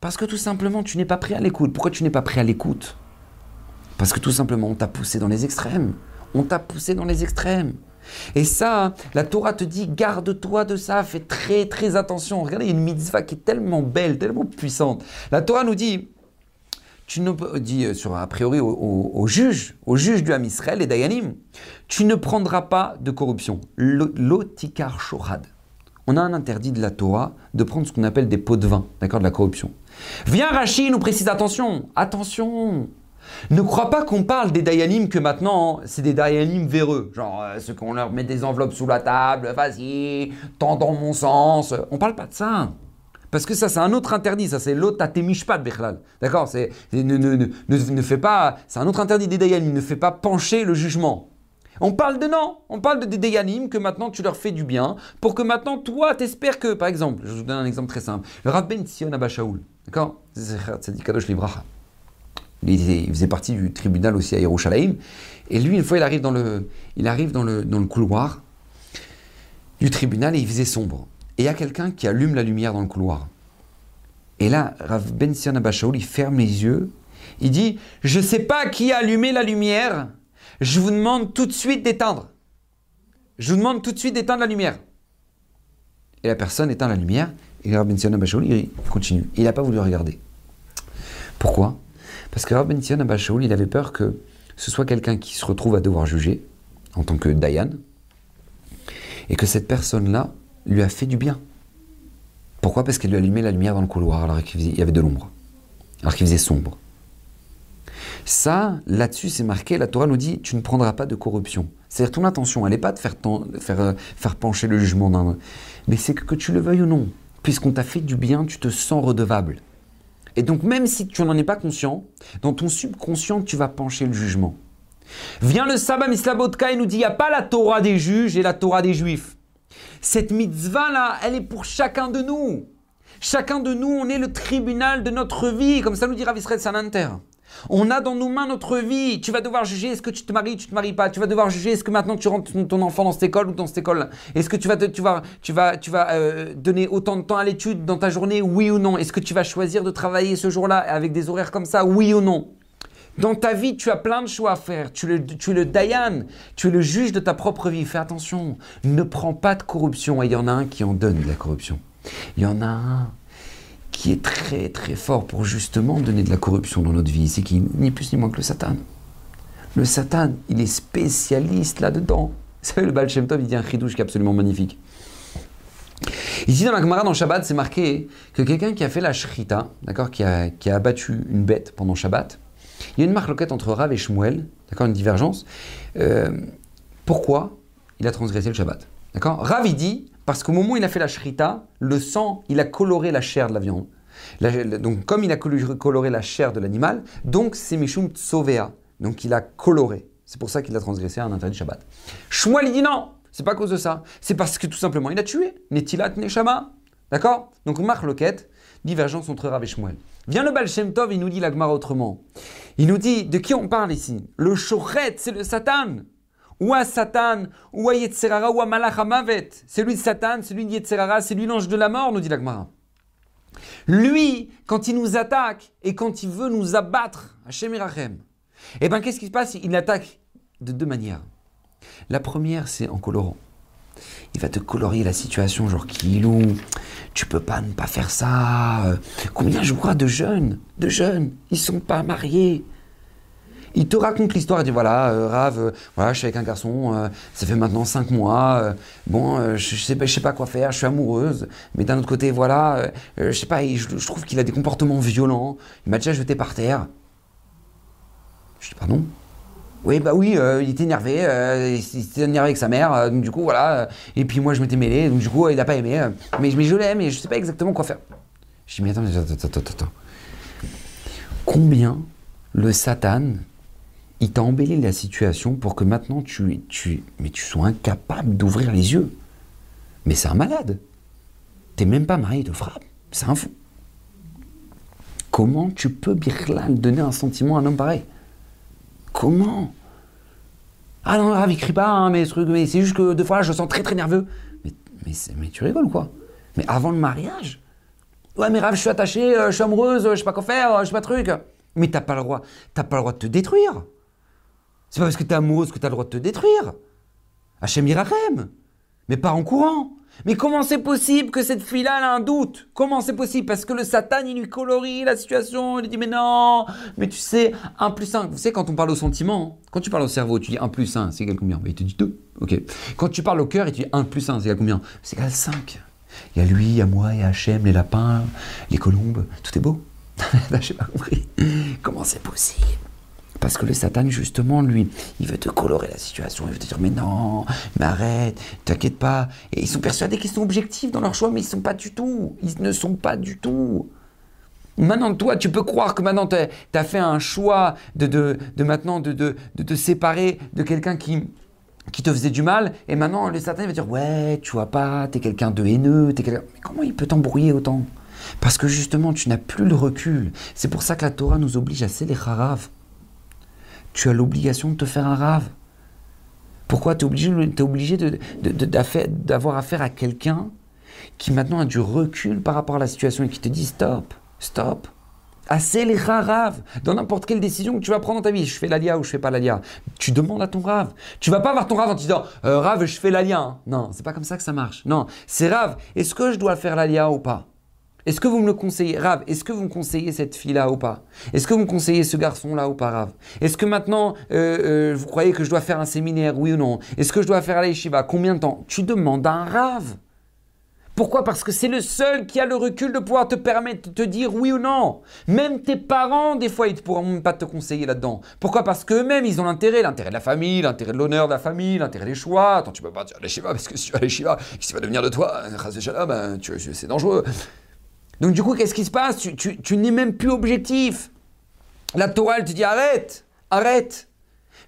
Parce que tout simplement tu n'es pas prêt à l'écoute. Pourquoi tu n'es pas prêt à l'écoute? Parce que tout simplement on t'a poussé dans les extrêmes. On t'a poussé dans les extrêmes. Et ça, la Torah te dit, garde-toi de ça, fais très très attention. Regardez, il y a une mitzvah qui est tellement belle, tellement puissante. La Torah nous dit, tu ne dit euh, sur a priori au, au du Ham Israël et Dayanim, tu ne prendras pas de corruption. L'otikar shorad. On a un interdit de la Torah de prendre ce qu'on appelle des pots de vin, d'accord, de la corruption. Viens Rachid nous précise attention, attention. Ne crois pas qu'on parle des Dayanim que maintenant c'est des Dayanim véreux, genre euh, ceux qu'on leur met des enveloppes sous la table, vas-y, tends dans mon sens. On parle pas de ça. Parce que ça, c'est un autre interdit. Ça, c'est de Bechlal. D'accord C'est ne, ne, ne, ne, fait pas. C'est un autre interdit des Dayanim. Ne fait pas pencher le jugement. On parle de non. On parle de des Dayanim que maintenant tu leur fais du bien. Pour que maintenant, toi, t'espères que, par exemple, je vous donne un exemple très simple. Le Rav Ben Sion Abashaoul. D'accord. Il faisait partie du tribunal aussi à Yerushalayim. Et lui, une fois, il arrive dans le, il arrive dans le, dans le couloir du tribunal et il faisait sombre et il y a quelqu'un qui allume la lumière dans le couloir. Et là, Rav Ben Sion il ferme les yeux. Il dit Je ne sais pas qui a allumé la lumière. Je vous demande tout de suite d'éteindre. Je vous demande tout de suite d'éteindre la lumière. Et la personne éteint la lumière. Et Rav Ben Sion il continue. Il n'a pas voulu regarder. Pourquoi? Parce que Rav Ben Sion il avait peur que ce soit quelqu'un qui se retrouve à devoir juger en tant que Dayan. Et que cette personne-là lui a fait du bien. Pourquoi? Parce qu'elle lui allumait la lumière dans le couloir alors qu'il y avait de l'ombre, alors qu'il faisait sombre. Ça, là-dessus, c'est marqué, la Torah nous dit, tu ne prendras pas de corruption. C'est-à-dire, ton intention, elle n'est pas de euh, faire pencher le jugement d'un... Mais c'est que, que tu le veuilles ou non, puisqu'on t'a fait du bien, tu te sens redevable. Et donc, même si tu n'en es pas conscient, dans ton subconscient, tu vas pencher le jugement. Vient le sabbat Mislabotka et nous dit, il n'y a pas la Torah des juges et la Torah des juifs. Cette mitzvah-là, elle est pour chacun de nous. Chacun de nous, on est le tribunal de notre vie, comme ça nous dira Israël Sananter. On a dans nos mains notre vie. Tu vas devoir juger est-ce que tu te maries, tu te maries pas. Tu vas devoir juger est-ce que maintenant tu rentres ton enfant dans cette école ou dans cette école. Est-ce que tu vas, tu vas, tu vas, tu vas euh, donner autant de temps à l'étude dans ta journée, oui ou non Est-ce que tu vas choisir de travailler ce jour-là avec des horaires comme ça, oui ou non dans ta vie, tu as plein de choix à faire. Tu es, le, tu es le Dayan, tu es le juge de ta propre vie. Fais attention, ne prends pas de corruption. Et il y en a un qui en donne de la corruption. Il y en a un qui est très très fort pour justement donner de la corruption dans notre vie. C'est qui ni plus ni moins que le Satan. Le Satan, il est spécialiste là-dedans. Vous savez, le Baal Shem Tov, il dit un chidouche qui est absolument magnifique. Ici, dans la Gemara, dans Shabbat, c'est marqué que quelqu'un qui a fait la shrita, d'accord, qui a, qui a abattu une bête pendant Shabbat, il y a une marque loquette entre Rav et Shmuel, d'accord, une divergence. Euh, pourquoi il a transgressé le Shabbat D'accord? Rav, dit, parce qu'au moment où il a fait la shrita, le sang, il a coloré la chair de la viande. donc, comme il a coloré la chair de l'animal, donc c'est Mishum Tsovea. Donc, il a coloré. C'est pour ça qu'il a transgressé un interdit Shabbat. Shmuel, il dit non, c'est pas à cause de ça. C'est parce que tout simplement, il a tué. Netilat Neshama. D'accord? Donc, marque loquette, divergence entre Rav et Shmuel. Vient le Baal Shem Tov, il nous dit l'Agmar autrement. Il nous dit de qui on parle ici? Le Shochet, c'est le Satan. Ou à Satan, ou à Yetzerara, ou à Malach Mavet. C'est lui de Satan, c'est lui de Yetzerara, c'est lui l'ange de la mort, nous dit l'Agmara. Lui, quand il nous attaque et quand il veut nous abattre, Hachem Irachem, eh bien, qu'est-ce qui se passe? Il attaque de deux manières. La première, c'est en colorant. Il va te colorier la situation, genre Kilou, tu peux pas ne pas faire ça. Combien je vois de jeunes, de jeunes, ils sont pas mariés. Il te raconte l'histoire, il dit voilà, euh, Rav, euh, voilà, je suis avec un garçon, euh, ça fait maintenant cinq mois, bon, je, je sais pas quoi faire, je suis amoureuse, mais d'un autre côté, voilà, je sais pas, je, je trouve qu'il a des comportements violents, il m'a déjà jeté par terre. Je dis pardon? Oui, bah oui, euh, il était énervé, euh, il s'était énervé avec sa mère, euh, donc du coup, voilà. et puis moi, je m'étais mêlé, donc du coup, il n'a pas aimé. mais, je l'aime, mais je sais pas exactement quoi faire. Je dis, mais attends, attends, attends, attends. Combien le Satan, il t'a embelli la situation pour que maintenant tu, tu, mais tu sois incapable d'ouvrir les yeux? Mais c'est un malade. T'es même pas marié de frappe. C'est un fou. Comment tu peux, Birlal, donner un sentiment à un homme pareil? Comment? Ah non, il crie pas, hein, mais, mais c'est juste que deux fois, je sens très très nerveux. Mais, tu rigoles quoi Mais avant le mariage? Ouais, mais Rav, je suis attaché, euh, je suis amoureuse, je sais pas quoi faire, je sais pas truc. Mais t'as pas le droit, t'as pas le droit de te détruire. C'est pas parce que t'es amoureuse que t'as le droit de te détruire. Hachem. Mais pas en courant. Mais comment c'est possible que cette fille-là a un doute? Comment c'est possible? Parce que le Satan, il lui colorie la situation, il lui dit mais non, mais tu sais, 1 plus 1, vous savez quand on parle au sentiment, quand tu parles au cerveau, tu dis 1 plus 1, c'est égal combien? Il te dit 2, ok? Quand tu parles au cœur, il te dit 1 plus 1, c'est égal combien? C'est égal 5. Il y a lui, il y a moi, il y a Hachem, les lapins, les colombes, tout est beau. J'ai pas compris. Comment c'est possible? Parce que le Satan, justement, lui, il veut te colorer la situation. Il veut te dire, mais non, mais arrête, t'inquiète pas. Et ils sont persuadés qu'ils sont objectifs dans leur choix, mais ils ne sont pas du tout. Ils ne sont pas du tout. Maintenant, toi, tu peux croire que maintenant, tu as, fait un choix de, de, de maintenant de, de, de, te séparer de quelqu'un qui, qui te faisait du mal. Et maintenant, le Satan va dire, ouais, tu vois pas, tu es quelqu'un de haineux. Es quelqu'un... Mais comment il peut t'embrouiller autant? Parce que justement, tu n'as plus le recul. C'est pour ça que la Torah nous oblige à harav tu as l'obligation de te faire un rave. Pourquoi tu es obligé, es obligé d'avoir affaire à quelqu'un qui maintenant a du recul par rapport à la situation et qui te dit stop, stop. Assez les raves. Dans n'importe quelle décision que tu vas prendre dans ta vie, je fais l'alia ou je fais pas l'alia. Tu demandes à ton rave. Tu vas pas avoir ton rave en te disant euh, rave, je fais l'alia. Non, Non, c'est pas comme ça que ça marche. Non, c'est rave. Est-ce que je dois faire l'alia ou pas? Est-ce que vous me le conseillez, Rav Est-ce que vous me conseillez cette fille-là ou pas? Est-ce que vous me conseillez ce garçon-là ou pas, Rav? Est-ce que maintenant, euh, euh, vous croyez que je dois faire un séminaire, oui ou non? Est-ce que je dois faire la yeshiva? Combien de temps? Tu demandes à un Rav. Pourquoi? Parce que c'est le seul qui a le recul de pouvoir te permettre de te dire oui ou non. Même tes parents, des fois, ils ne pourront même pas te conseiller là-dedans. Pourquoi? Parce qu'eux-mêmes, ils ont l'intérêt, l'intérêt de la famille, l'intérêt de l'honneur de la famille, l'intérêt des choix. Attends, tu peux pas dire Shiva, parce que si tu as les Shiva, qu'est-ce qui va devenir de toi? Ben, C'est dangereux. Donc du coup, qu'est-ce qui se passe? Tu, n'es même plus objectif. La Torah, elle te dit arrête, arrête.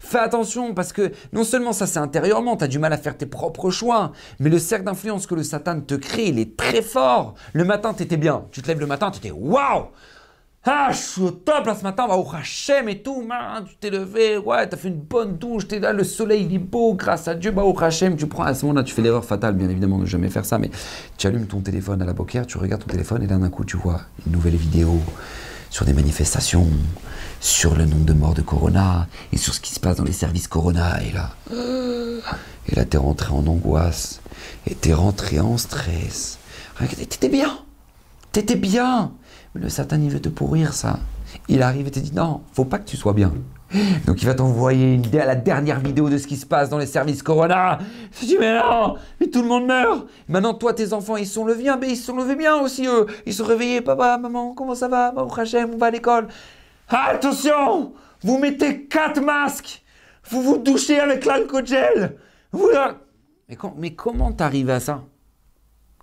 Fais attention parce que non seulement ça c'est intérieurement, tu as du mal à faire tes propres choix, mais le cercle d'influence que le Satan te crée, il est très fort. Le matin, tu bien. Tu te lèves le matin, tu étais waouh ah, je suis au top là ce matin, va au Hachem et tout, man, tu t'es levé, ouais, t'as fait une bonne douche, t'es là, le soleil il est beau, grâce à Dieu, bah au Hachem, tu prends, à ce moment-là, tu fais l'erreur fatale, bien évidemment, de jamais faire ça, mais tu allumes ton téléphone à la boquère, tu regardes ton téléphone et là d'un coup tu vois une nouvelle vidéo sur des manifestations, sur le nombre de morts de Corona et sur ce qui se passe dans les services Corona, et là, et là t'es rentré en angoisse, et t'es rentré en stress, t'étais bien, t'étais bien le Satan, il veut te pourrir ça. Il arrive et te dit non, faut pas que tu sois bien. Donc il va t'envoyer une, la dernière vidéo de ce qui se passe dans les services Corona. Tu dis mais non, mais tout le monde meurt. Maintenant toi tes enfants ils sont levés bien, mais ils sont levés bien aussi eux. Ils sont réveillés, papa, maman, comment ça va, Maman Hachem, on va à l'école. Attention, vous mettez quatre masques, vous vous douchez avec l'alcool gel. Mais, mais comment t'arrives à ça?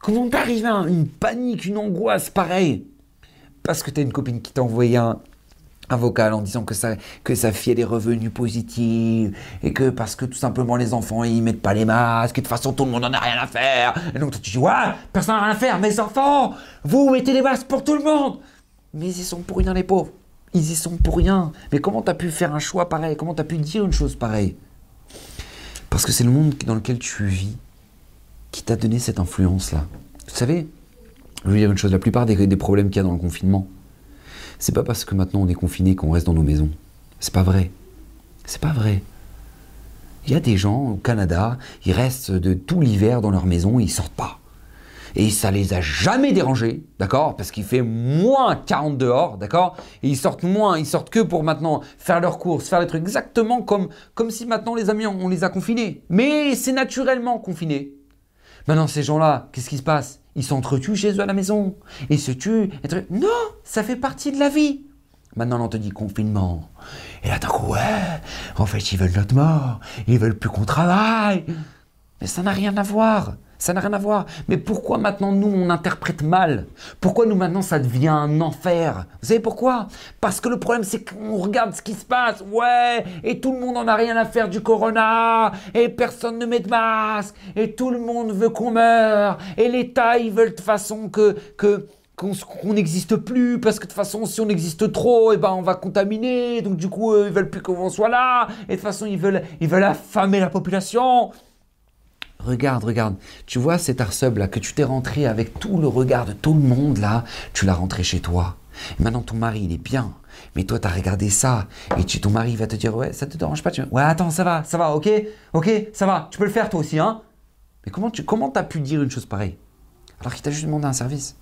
Comment t'arrives à une panique, une angoisse pareille? Parce que tu une copine qui t'a envoyé un, un vocal en disant que, ça, que sa fille a des revenus positifs et que parce que tout simplement les enfants ils mettent pas les masques et de toute façon tout le monde en a rien à faire. Et donc tu dis ouais, personne n'a rien à faire, mes enfants, vous mettez les masques pour tout le monde. Mais ils y sont pour rien les pauvres. Ils y sont pour rien. Mais comment tu as pu faire un choix pareil? Comment tu as pu dire une chose pareille? Parce que c'est le monde dans lequel tu vis qui t'a donné cette influence-là. Vous savez, je veux dire une chose, la plupart des, problèmes qu'il y a dans le confinement, c'est pas parce que maintenant on est confiné qu'on reste dans nos maisons. C'est pas vrai. C'est pas vrai. Il y a des gens au Canada, ils restent de tout l'hiver dans leur maison et ils sortent pas. Et ça les a jamais dérangés, d'accord? Parce qu'il fait moins 40 dehors, d'accord? Et ils sortent moins, ils sortent que pour maintenant faire leurs courses, faire les trucs exactement comme, comme si maintenant les amis on les a confinés. Mais c'est naturellement confiné. Maintenant ces gens-là, qu'est-ce qui se passe? Ils s'entretuent chez eux à la maison. Ils se tuent. Non, ça fait partie de la vie. Maintenant, on te dit confinement. Et là, d'un coup, ouais, en fait, ils veulent notre mort. Ils veulent plus qu'on travaille. Mais ça n'a rien à voir. Ça n'a rien à voir. Mais pourquoi maintenant nous on interprète mal? Pourquoi nous maintenant ça devient un enfer? Vous savez pourquoi? Parce que le problème c'est qu'on regarde ce qui se passe, ouais, et tout le monde en a rien à faire du corona, et personne ne met de masque, et tout le monde veut qu'on meure, et l'État ils veulent de façon que que qu'on n'existe plus parce que de toute façon si on existe trop eh ben on va contaminer donc du coup ils veulent plus qu'on soit là et de toute façon ils veulent ils veulent affamer la population Regarde, regarde. Tu vois cet arsub là que tu t'es rentré avec tout le regard de tout le monde là, tu l'as rentré chez toi. maintenant ton mari il est bien. Mais toi tu as regardé ça et tu, ton mari va te dire ouais ça te dérange pas? Tu... Ouais attends ça va, ça va, ok, ok, ça va, tu peux le faire toi aussi hein? Mais comment tu comment as pu dire une chose pareille? Alors qu'il t'a juste demandé un service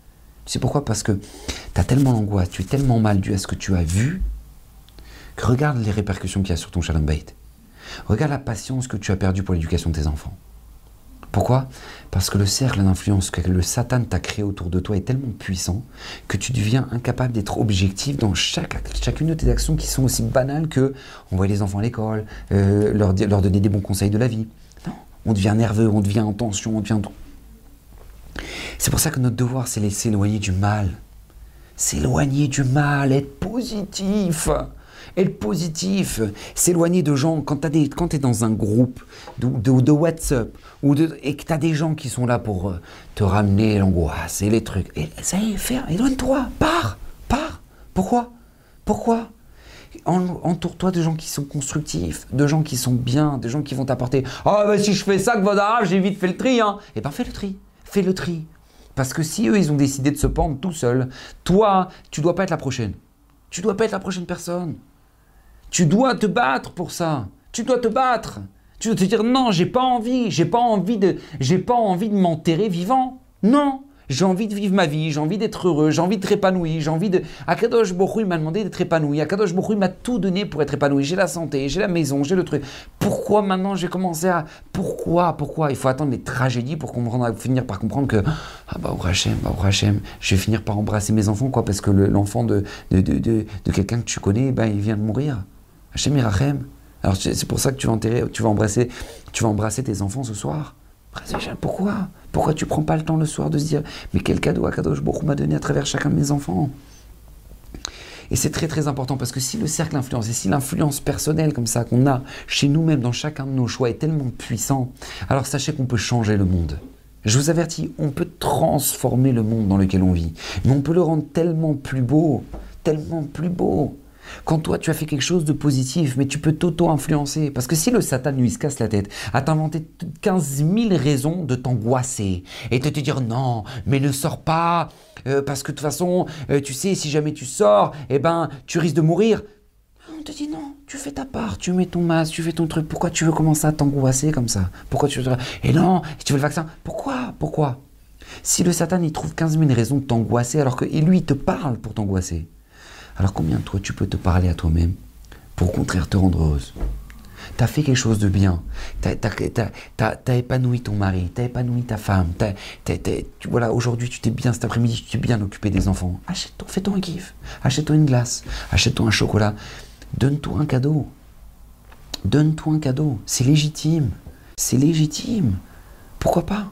Tu sais pourquoi? Parce que tu as tellement l'angoisse, tu es tellement mal dû à ce que tu as vu que regarde les répercussions qu'il y a sur ton shalom bait. Regarde la patience que tu as perdue pour l'éducation de tes enfants. Pourquoi? Parce que le cercle d'influence que le Satan t'a créé autour de toi est tellement puissant que tu deviens incapable d'être objectif dans chacune de tes actions qui sont aussi banales que envoyer les enfants à l'école, euh, leur, leur donner des bons conseils de la vie. Non, on devient nerveux, on devient en tension, on devient... C'est pour ça que notre devoir, c'est s'éloigner du mal. S'éloigner du mal, être positif être positif, s'éloigner de gens. Quand tu es dans un groupe de, de, WhatsApp ou de, et que tu as des gens qui sont là pour euh, te ramener l'angoisse et les trucs, et, ça y est, éloigne-toi, pars, pars. Pourquoi? Pourquoi? Entoure-toi de gens qui sont constructifs, de gens qui sont bien, de gens qui vont t'apporter. Ah, oh, si je fais ça, que j'ai vite fait le tri. Hein. Eh ben, fais le tri. Fais le tri. Parce que si eux, ils ont décidé de se pendre tout seuls, toi, tu dois pas être la prochaine. Tu dois pas être la prochaine personne. Tu dois te battre pour ça. Tu dois te battre. Tu dois te dire non, j'ai pas envie, j'ai pas envie de, j'ai pas envie de m'enterrer vivant. Non, j'ai envie de vivre ma vie, j'ai envie d'être heureux, j'ai envie d'être épanoui, j'ai envie de. Akadosh Borou, m'a demandé d'être épanoui. Akadosh Borou, m'a tout donné pour être épanoui. J'ai la santé, j'ai la maison, j'ai le truc. Pourquoi maintenant j'ai commencé à. Pourquoi Pourquoi? Il faut attendre les tragédies pour comprendre, finir par comprendre que. Ah bah, Hachem, bah, Hachem, je vais finir par embrasser mes enfants, quoi, parce que l'enfant de, de, de, de, quelqu'un que tu connais, bah, il vient de mourir. Hachem Irachem. Alors c'est pour ça que tu vas enterrer, tu vas embrasser, tu vas embrasser tes enfants ce soir. Pourquoi? Pourquoi tu prends pas le temps le soir de se dire mais quel cadeau Akadosh Baruch m'a donné à travers chacun de mes enfants? Et c'est très très important parce que si le cercle d'influence et si l'influence personnelle comme ça qu'on a chez nous-mêmes dans chacun de nos choix est tellement puissant, alors sachez qu'on peut changer le monde. Je vous avertis, on peut transformer le monde dans lequel on vit, mais on peut le rendre tellement plus beau, tellement plus beau. Quand toi, tu as fait quelque chose de positif, mais tu peux t'auto-influencer. Parce que si le Satan lui se casse la tête à t'inventer 15 000 raisons de t'angoisser et de te dire non, mais ne sors pas, euh, parce que de toute façon, euh, tu sais, si jamais tu sors, eh ben, tu risques de mourir. On te dit non, tu fais ta part, tu mets ton masque, tu fais ton truc. Pourquoi tu veux commencer à t'angoisser comme ça? Pourquoi tu veux... Et non, si tu veux le vaccin, pourquoi? Pourquoi? Si le Satan, il trouve 15 000 raisons de t'angoisser alors que lui, te parle pour t'angoisser, alors combien de toi tu peux te parler à toi-même pour au contraire te rendre heureuse? Tu as fait quelque chose de bien, tu as, épanoui ton mari, tu as épanoui ta femme, voilà, aujourd'hui tu t'es bien, cet après-midi tu t'es bien occupé des enfants. Achète-toi, fais-toi un kiff, achète-toi une glace, achète-toi un chocolat, donne-toi un cadeau. Donne-toi un cadeau, c'est légitime, c'est légitime. Pourquoi pas?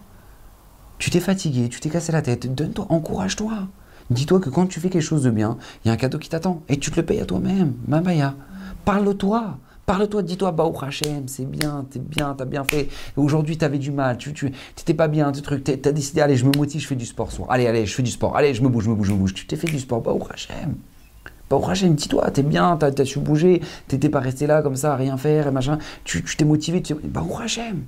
Tu t'es fatigué, tu t'es cassé la tête, donne-toi, encourage-toi. Dis-toi que quand tu fais quelque chose de bien, il y a un cadeau qui t'attend. Et tu te le payes à toi-même. Mamaya. Parle-toi. Parle-toi, dis-toi, bah, Hachem, c'est bien, t'es bien, t'as bien fait. Aujourd'hui, t'avais du mal, tu t'étais pas bien, tu truc, t'as décidé, allez, je me motive, je fais du sport soir. Allez, allez, je fais du sport. Allez, je me bouge, je me bouge, je me bouge. Tu t'es fait du sport, bah, Hachem. Bah, Hachem, dis-toi, t'es bien, t'as as su bouger, t'étais pas resté là comme ça rien faire et machin. Tu t'es motivé, tu bah, Hachem.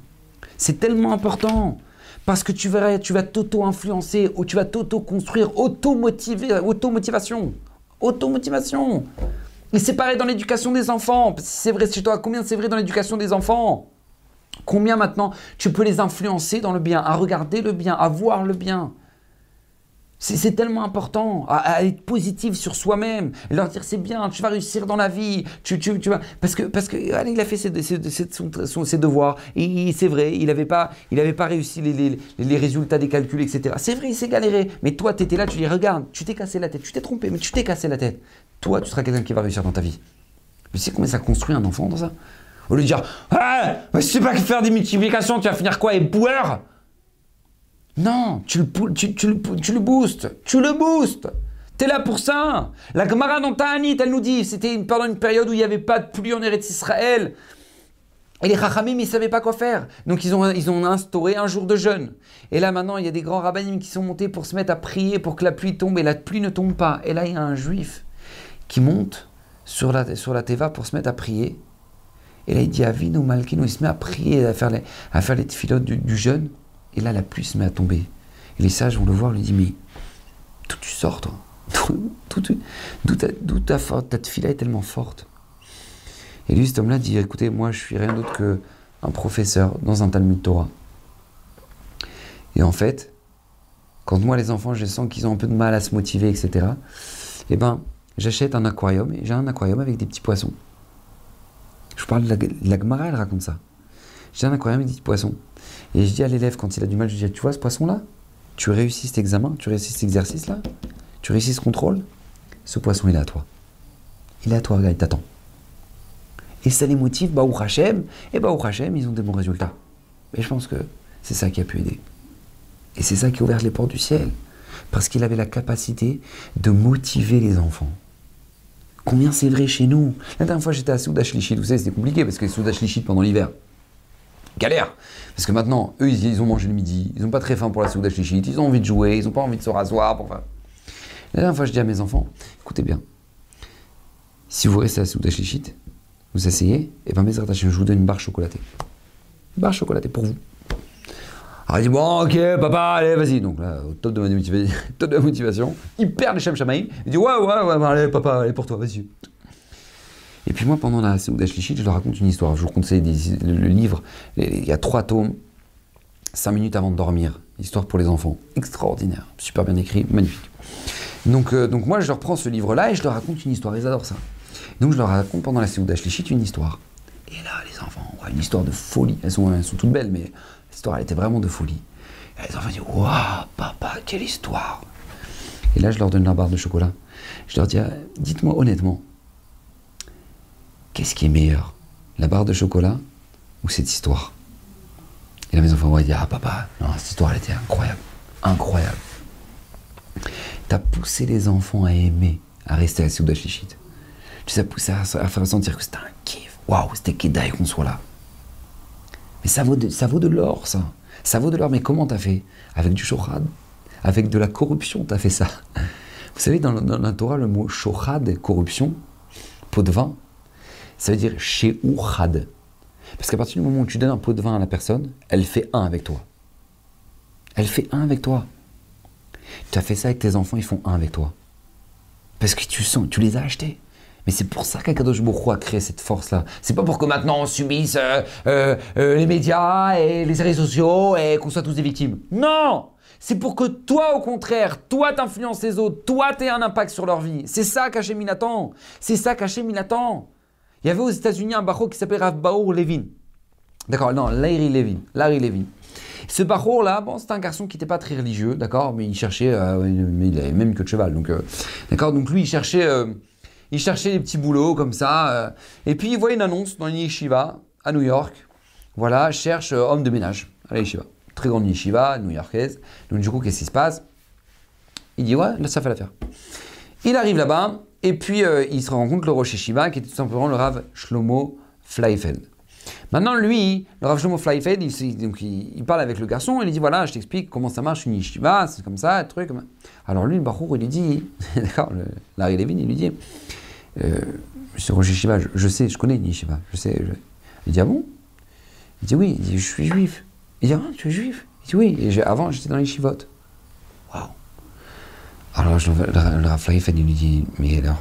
C'est tellement important. Parce que tu verras, tu vas t'auto-influencer, ou tu vas t'auto-construire, auto-motiver, auto-motivation. Auto-motivation. Et c'est pareil dans l'éducation des enfants. C'est vrai chez toi. Combien c'est vrai dans l'éducation des enfants? Combien maintenant tu peux les influencer dans le bien, à regarder le bien, à voir le bien? C'est tellement important à, être positif sur soi-même leur dire c'est bien, tu vas réussir dans la vie, tu, vas parce que parce que il a fait ses, ses, devoirs et c'est vrai, il n'avait pas il pas réussi les, les, les, résultats des calculs etc. C'est vrai, il s'est galéré, mais toi tu étais là, tu dis regarde, tu t'es cassé la tête, tu t'es trompé, mais tu t'es cassé la tête. Toi, tu seras quelqu'un qui va réussir dans ta vie. Tu sais combien ça construit un enfant dans ça? Au lieu de dire Ah, mais je sais pas faire des multiplications, tu vas finir quoi Et boueur Non, tu le, tu, tu, le, tu le boostes. Tu le boostes. T'es là pour ça. La Gemara dans Ta'anit, elle nous dit c'était pendant une période où il n'y avait pas de pluie en Eretz Israël. Et les Chachamim, ils ne savaient pas quoi faire. Donc ils ont, ils ont instauré un jour de jeûne. Et là maintenant, il y a des grands rabbinim qui sont montés pour se mettre à prier pour que la pluie tombe et la pluie ne tombe pas. Et là, il y a un juif qui monte sur la, sur la teva pour se mettre à prier. Et là, il dit Avinu Malkinu, il se met à prier, à faire les, à faire les du, jeûne. Et là, la pluie se met à tomber. Et les sages vont le voir, lui disent Mais d'où tu sors, toi D'où ta, ta, ta, tefila est tellement forte? Et lui, cet homme-là, dit Écoutez, moi, je suis rien d'autre qu'un professeur dans un Talmud Torah. Et en fait, quand moi, les enfants, je sens qu'ils ont un peu de mal à se motiver, etc., eh ben, j'achète un aquarium et j'ai un aquarium avec des petits poissons. Je parle de la, la Gemara, elle raconte ça. J'ai un aquarium avec des petits poissons. Et je dis à l'élève, quand il a du mal, je dis Tu vois ce poisson-là? Tu réussis cet examen Tu réussis cet exercice-là? Tu réussis ce contrôle? Ce poisson, il est à toi. Il est à toi, regarde, il t'attend. Et ça les motive, bah, ou Hachem, et bah, ou Hachem, ils ont des bons résultats. Et je pense que c'est ça qui a pu aider. Et c'est ça qui a ouvert les portes du ciel parce qu'il avait la capacité de motiver les enfants. Combien c'est vrai chez nous? La dernière fois j'étais à Soudash Lichit, vous savez c'était compliqué parce que Soudash Lichit pendant l'hiver, galère Parce que maintenant, eux ils, ont mangé le midi, ils n'ont pas très faim pour la Soudash Lichit, ils ont envie de jouer, ils n'ont pas envie de se rasoir. Pour... La dernière fois je dis à mes enfants, écoutez bien, si vous restez à Soudash Lichit, vous asseyez, et bien mes je vous donne une barre chocolatée. Une barre chocolatée pour vous. Alors il dit bon ok papa allez vas-y donc là au top de, ma motivation, il perd les Shem Shamaïm il dit ouais ouais ouais allez papa allez pour toi vas-y et puis moi pendant la Seouda Shlichit je leur raconte une histoire. Je vous conseille le, livre il y a trois tomes 5 minutes avant de dormir. Histoire pour les enfants. Extraordinaire. Super bien écrit magnifique. Donc, euh, donc moi je leur prends ce livre là et je leur raconte une histoire. Ils adorent ça. Donc je leur raconte pendant la Seouda Shlichit une histoire. Et là les enfants une histoire de folie. Elles sont, elles sont toutes belles mais L'histoire, elle était vraiment de folie. Et les enfants disent Waouh, papa, quelle histoire! Et là, je leur donne la barre de chocolat. Je leur dis ah, Dites-moi honnêtement, qu'est-ce qui est meilleur La barre de chocolat ou cette histoire? Et là, mes enfants vont dire Ah, papa, non, cette histoire, elle était incroyable. Incroyable. Tu as poussé les enfants à aimer, à rester à Souda Chichit. Tu as poussés à, faire sentir que c'était un kiff. Waouh, c'était Kedaï qu'on soit là. Mais ça vaut de, de l'or, ça. Ça vaut de l'or. Mais comment t'as fait? Avec du shochad Avec de la corruption, t'as fait ça? Vous savez, dans, la Torah, le mot shochad, corruption, pot de vin, ça veut dire sheuchad. Parce qu'à partir du moment où tu donnes un pot de vin à la personne, elle fait un avec toi. Elle fait un avec toi. Tu as fait ça avec tes enfants, ils font un avec toi. Parce que tu sens, tu les as achetés. Mais c'est pour ça qu'Akadosh Baruch a créé cette force-là. C'est pas pour que maintenant on subisse euh, euh, euh, les médias et les réseaux sociaux et qu'on soit tous des victimes. Non C'est pour que toi, au contraire, toi t'influences les autres, toi t'aies un impact sur leur vie. C'est ça qu'Hachem attend. C'est ça qu'Hachem attend. Il y avait aux États-Unis un bacho qui s'appelait Rav Baour Levin. D'accord, non, Larry Levin. Larry Levin. Ce bacho là, bon, c'était un garçon qui n'était pas très religieux, d'accord, mais il cherchait, mais il avait même que de cheval, donc, d'accord, donc lui il cherchait il cherchait des petits boulots comme ça. Euh, et puis il voit une annonce dans une yeshiva à New York. Voilà, cherche euh, homme de ménage à la yeshiva. Très grande yeshiva new-yorkaise. Donc du coup, qu'est-ce qui se passe? Il dit ouais, là ça fait l'affaire. Il arrive là-bas, et puis euh, il se rencontre le Rosh Shiva, qui était tout simplement le Rav Shlomo Fleifeld. Maintenant, lui, le Rav Shlomo Fleifeld, il, parle avec le garçon, il lui dit voilà, je t'explique comment ça marche une yeshiva, c'est comme ça, truc. Alors lui, le Bachour, il lui dit, d'accord, Larry Levin, il lui dit euh, Monsieur Rosh Shiva, je, sais, je connais une yeshiva, je sais. Il dit ah bon? Il dit oui, il dit je suis juif. Il dit ah, tu es juif? Il dit oui, avant j'étais dans les chivotes. Waouh alors le Raflaïf, il lui dit, mais alors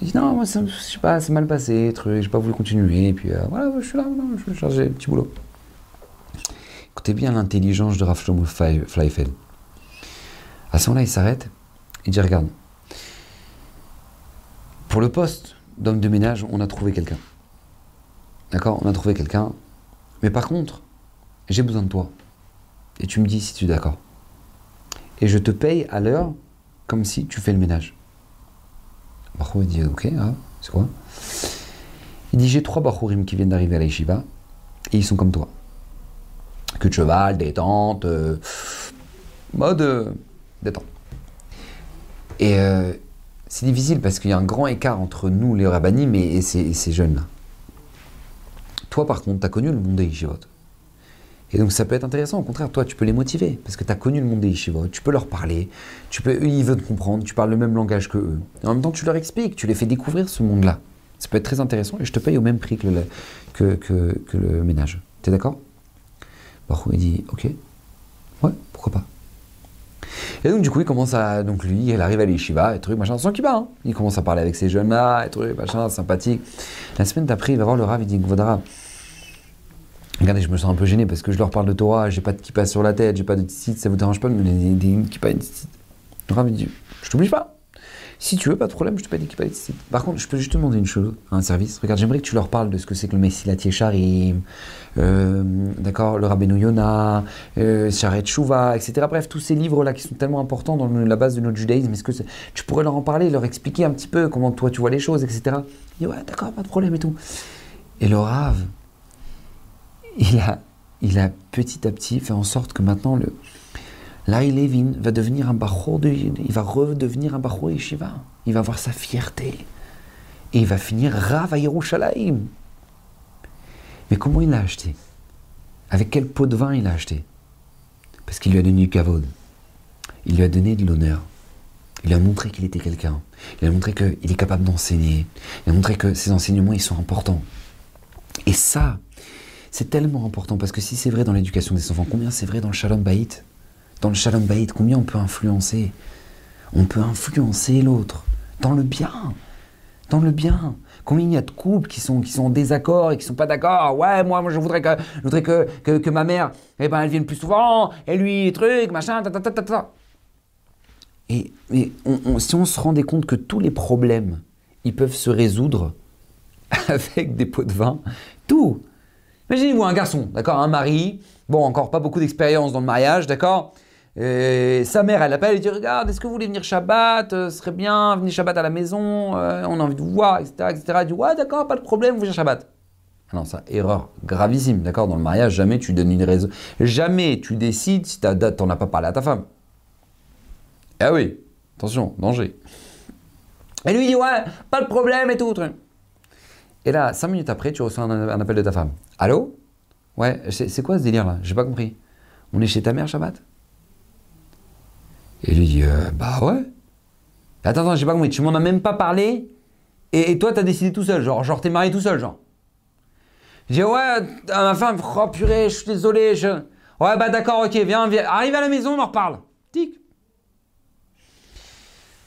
Il dit, non, moi, je sais pas, c'est mal passé, truc, j'ai pas voulu continuer, et puis euh, voilà, je suis là, je vais charger le petit boulot. Écoutez bien l'intelligence de Rav. À ce moment-là, il s'arrête, il dit, regarde, pour le poste d'homme de ménage, on a trouvé quelqu'un. D'accord? On a trouvé quelqu'un. Mais par contre, j'ai besoin de toi. Et tu me dis si tu es d'accord. Et je te paye à l'heure comme si tu fais le ménage. Bachour dit Ok, hein, c'est quoi? Il dit J'ai trois Bachourim qui viennent d'arriver à la et ils sont comme toi. Que de cheval, détente, euh, mode euh, détente. Et euh, c'est difficile parce qu'il y a un grand écart entre nous, les rabbinim, et, ces, ces jeunes-là. Toi, par contre, tu as connu le monde des yeshivot? Et donc ça peut être intéressant, au contraire, toi tu peux les motiver, parce que tu as connu le monde des yeshivot, tu peux leur parler, tu peux, eux ils veulent comprendre, tu parles le même langage que eux. En même temps tu leur expliques, tu les fais découvrir ce monde-là. Ça peut être très intéressant et je te paye au même prix que le, que, que, le ménage. Tu es d'accord? Baruch il dit ok, ouais, pourquoi pas. Et donc du coup il commence à, donc lui, il arrive à l'Yeshiva, et truc, machin, sans qu'il hein. Il commence à parler avec ces jeunes-là, et truc, machin, sympathique. La semaine d'après il va voir le Rav, il dit, Regardez, je me sens un peu gêné parce que je leur parle de Torah, j'ai pas de kippa sur la tête, j'ai pas de site, ça vous dérange pas de me donner des kippa et Le Rav dit Je t'oblige pas. Si tu veux, pas de problème, je te paye des kippa et Par contre, je peux juste te demander une chose, un service. Regarde, j'aimerais que tu leur parles de ce que c'est que le Messilat Yesharim, euh, d'accord, le Rabbeinu Yonah, euh, Sharet Shuvah, etc. Bref, tous ces livres-là qui sont tellement importants dans la base de notre judaïsme. Est-ce que tu pourrais leur en parler, leur expliquer un petit peu comment toi tu vois les choses, etc. Il dit Ouais, d'accord, pas de problème et tout. Et le Rav, il a, il a petit à petit fait en sorte que maintenant le Levin va devenir un barreau de, il va redevenir un barreau yeshiva. Il va avoir sa fierté. Et il va finir Rav à. Mais comment il l'a acheté? Avec quel pot de vin il l'a acheté? Parce qu'il lui a donné du kavod. Il lui a donné de l'honneur. Il a montré qu'il était quelqu'un. Il a montré qu'il est capable d'enseigner. Il a montré que ses enseignements, ils sont importants. Et ça, c'est tellement important parce que si c'est vrai dans l'éducation des enfants, combien c'est vrai dans le Shalom Bayit? Dans le Shalom Bayit, combien on peut influencer? On peut influencer l'autre dans le bien. Dans le bien. Combien il y a de couples qui sont, qui sont en désaccord et qui sont pas d'accord? Ouais, moi, moi je voudrais que, voudrais que, que, ma mère, eh ben, elle vienne plus souvent, et lui, truc, machin, ta ta ta ta ta. Et, mais si on se rendait compte que tous les problèmes, ils peuvent se résoudre avec des pots de vin, tout, Imaginez-vous un garçon, d'accord, un mari, bon, encore pas beaucoup d'expérience dans le mariage, d'accord sa mère, elle l'appelle, elle dit Regarde, est-ce que vous voulez venir Shabbat euh, Ce serait bien, venir Shabbat à la maison, euh, on a envie de vous voir, etc. etc. Elle dit Ouais, d'accord, pas de problème, vous venez Shabbat. Ah non, ça, erreur gravissime, d'accord Dans le mariage, jamais tu donnes une raison. Jamais tu décides si ta date, t'en as pas parlé à ta femme. Ah oui, attention, danger. Elle lui dit Ouais, pas de problème et tout. Et là, cinq minutes après, tu reçois un, appel de ta femme. Allô? Ouais, c'est quoi ce délire-là J'ai pas compris. On est chez ta mère, Shabbat? Et lui dit euh, Bah ouais. Attends, attends, j'ai pas compris. Tu m'en as même pas parlé? Et, toi, t'as décidé tout seul. Genre, genre t'es marié tout seul, genre. Dis Ouais, ma femme, oh purée, je suis désolé. Ouais, bah d'accord, ok, viens, viens. Arrive à la maison, on en reparle. Tic.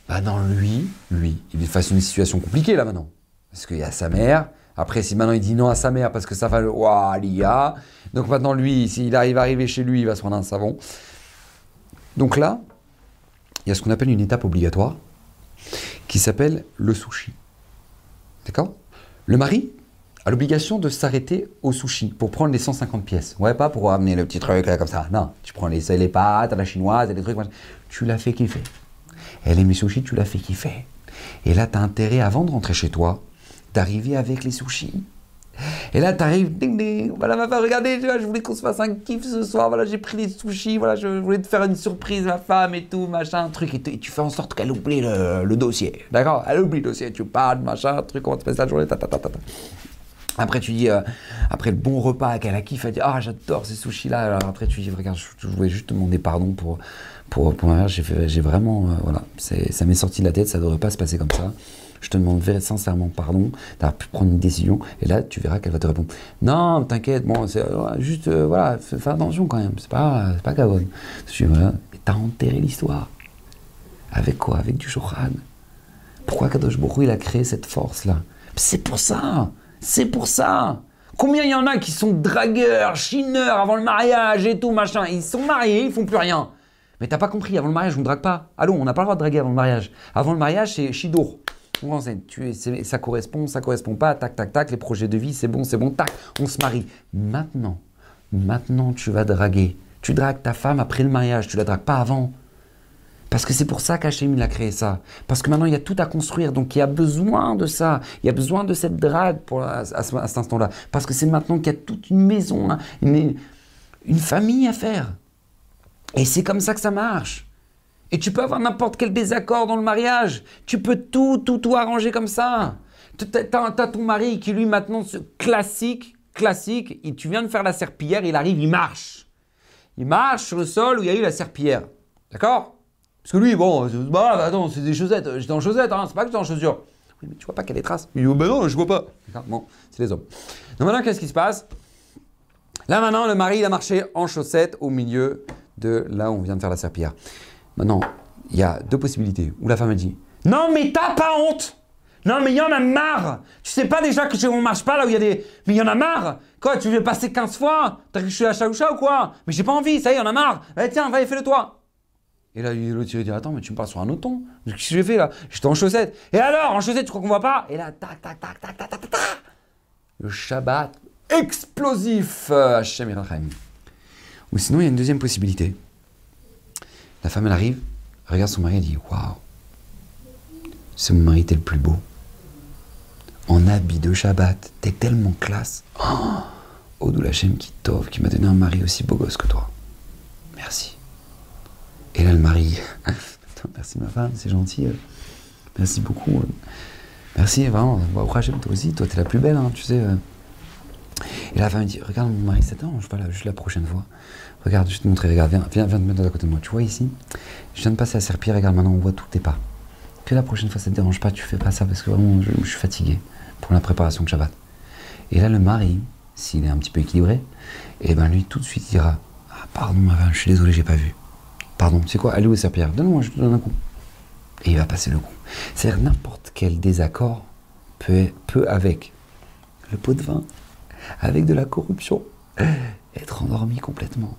Bah non, lui, lui, il est face à une situation compliquée là maintenant parce qu'il y a sa mère. Après, si maintenant il dit non à sa mère parce que ça va le waouh, l'IA. Donc maintenant, lui, s'il arrive à arriver chez lui, il va se prendre un savon. Donc là, il y a ce qu'on appelle une étape obligatoire qui s'appelle le sushi. D'accord? Le mari a l'obligation de s'arrêter au sushi pour prendre les 150 pièces. Ouais, pas pour amener le petit truc là, comme ça. Non, tu prends les, les pâtes la chinoise les trucs. Tu l'as fait kiffer. Elle aime les sushis, tu l'as fait kiffer. Et là, tu as intérêt, avant de rentrer chez toi, d'arriver avec les sushis. Et là, t'arrives, ding ding, voilà ma femme, regardez, je voulais qu'on se fasse un kiff ce soir, voilà, j'ai pris des sushis, voilà, je voulais te faire une surprise, ma femme et tout, machin, truc, et, tu fais en sorte qu'elle oublie le, dossier, d'accord? Elle oublie le dossier, tu parles, machin, truc, on te ça la journée, ta ta ta ta. Après, tu dis, euh, après le bon repas qu'elle a kiffé, elle dit Ah, j'adore ces sushis-là. Alors après, tu dis Regarde, je, voulais juste demander pardon pour, pour, pour ma. J'ai vraiment, euh, voilà, ça m'est sorti de la tête, ça devrait pas se passer comme ça. Je te demande very sincèrement pardon d'avoir pu prendre une décision. Et là, tu verras qu'elle va te répondre Non, t'inquiète, bon, c'est euh, juste, voilà, fais, attention quand même, c'est pas, pas gavone. Tu voilà, t'as enterré l'histoire. Avec quoi? Avec du Shohan. Pourquoi Kadosh Baruch il a créé cette force-là? C'est pour ça c'est pour ça. Combien il y en a qui sont dragueurs, chineurs avant le mariage et tout, machin? Ils sont mariés, ils font plus rien. Mais t'as pas compris, avant le mariage, on ne drague pas. Allô, on n'a pas le droit de draguer avant le mariage. Avant le mariage, c'est chidour. Tu ça correspond, ça correspond pas, tac, tac, tac, les projets de vie, c'est bon, c'est bon, tac, on se marie. Maintenant, maintenant, tu vas draguer. Tu dragues ta femme après le mariage, tu la dragues pas avant. Parce que c'est pour ça qu'Hachem a créé ça. Parce que maintenant il y a tout à construire, donc il y a besoin de ça. Il y a besoin de cette drague pour, à, cet instant-là. Parce que c'est maintenant qu'il y a toute une maison, hein, une, une famille à faire. Et c'est comme ça que ça marche. Et tu peux avoir n'importe quel désaccord dans le mariage. Tu peux tout, tout, tout arranger comme ça. Tu as, ton mari qui, lui, maintenant, classique, classique, et tu viens de faire la serpillière, il arrive, il marche. Il marche sur le sol où il y a eu la serpillière. D'accord? Parce que lui, bon, bah, attends, c'est des chaussettes. J'étais en chaussettes, hein, c'est pas que j'étais en chaussures. Oui, mais tu vois pas qu'il y a des traces. Il dit, ben non, je vois pas. Bon, c'est les hommes. Donc maintenant, qu'est-ce qui se passe? Là, maintenant, le mari, il a marché en chaussettes au milieu de là où on vient de faire la serpillière. Maintenant, il y a deux possibilités. Où la femme a dit Non, mais t'as pas honte Non, mais il y en a marre Tu sais pas déjà que on marche pas là où il y a des. Mais il y en a marre Quoi, tu veux passer 15 fois? T'as cru que je suis à Chaoucha ou quoi? Mais j'ai pas envie, ça y est, en a marre Eh, tiens, va et fais-le toi et là, l'autre, il dit Attends, mais tu me parles sur un autre ton. Qu'est-ce que j'ai fait là? J'étais en chaussettes. Et alors, en chaussettes, tu crois qu'on voit pas? Et là, tac, tac, tac, tac, tac, tac, tac, Le Shabbat explosif Hachem Ou sinon, il y a une deuxième possibilité. La femme, elle arrive, regarde son mari, elle dit Waouh, mon mari, t'es le plus beau. En habit de Shabbat, t'es tellement classe. Oh, Odou Hachem qui t'offre, qui m'a donné un mari aussi beau gosse que toi. Merci. Et là, le mari, merci ma femme, c'est gentil. Euh. Merci beaucoup. Euh. Merci, vraiment. J'aime toi aussi, toi, t'es la plus belle, hein, tu sais. Euh. Et la femme me dit, regarde mon mari, c'est je pas là, juste la prochaine fois. Regarde, je vais te montrer, regarde, viens, viens, viens te mettre à côté de moi. Tu vois ici, je viens de passer à serpillère, regarde, maintenant on voit tous tes pas. Que la prochaine fois ça te dérange pas, tu fais pas ça parce que vraiment je, suis fatigué pour la préparation de Shabbat. Et là, le mari, s'il est un petit peu équilibré, et eh ben lui tout de suite dira, ah, pardon ma femme, je suis désolé, j'ai pas vu. Pardon, c'est quoi Allez où est Donne-moi, je te donne un coup. Et il va passer le coup. C'est-à-dire n'importe quel désaccord peut, peut, avec le pot de vin, avec de la corruption, être endormi complètement.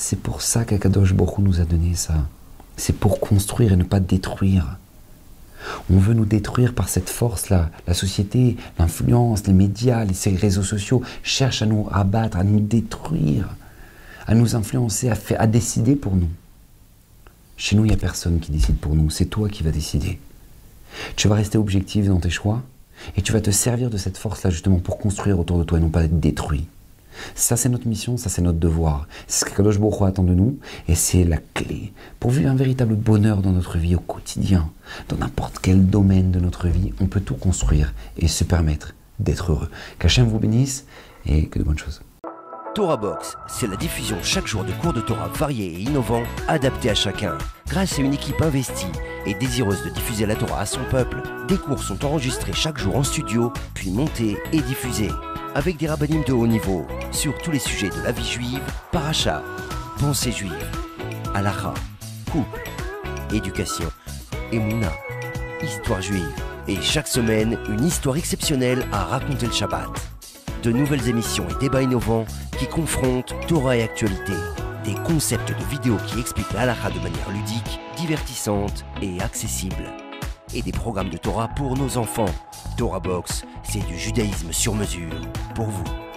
C'est pour ça qu'Akadosh Borou nous a donné ça. C'est pour construire et ne pas détruire. On veut nous détruire par cette force-là. La société, l'influence, les médias, les réseaux sociaux cherchent à nous abattre, à nous détruire, à nous influencer, à, à décider pour nous. Chez nous, il n'y a personne qui décide pour nous, c'est toi qui vas décider. Tu vas rester objectif dans tes choix et tu vas te servir de cette force-là justement pour construire autour de toi et non pas être détruit. Ça, c'est notre mission, ça, c'est notre devoir. C'est ce que Kadosh Baruch attend de nous et c'est la clé pour vivre un véritable bonheur dans notre vie au quotidien. Dans n'importe quel domaine de notre vie, on peut tout construire et se permettre d'être heureux. Qu'Hachem vous bénisse et que de bonnes choses. Torah Box, c'est la diffusion chaque jour de cours de Torah variés et innovants, adaptés à chacun. Grâce à une équipe investie et désireuse de diffuser la Torah à son peuple, des cours sont enregistrés chaque jour en studio, puis montés et diffusés. Avec des rabbinimes de haut niveau, sur tous les sujets de la vie juive, paracha, pensée juive, halakha, couple, éducation, émouna, histoire juive. Et chaque semaine, une histoire exceptionnelle à raconter le Shabbat de nouvelles émissions et débats innovants qui confrontent Torah et actualité. Des concepts de vidéos qui expliquent la de manière ludique, divertissante et accessible. Et des programmes de Torah pour nos enfants. Torah Box, c'est du judaïsme sur mesure pour vous.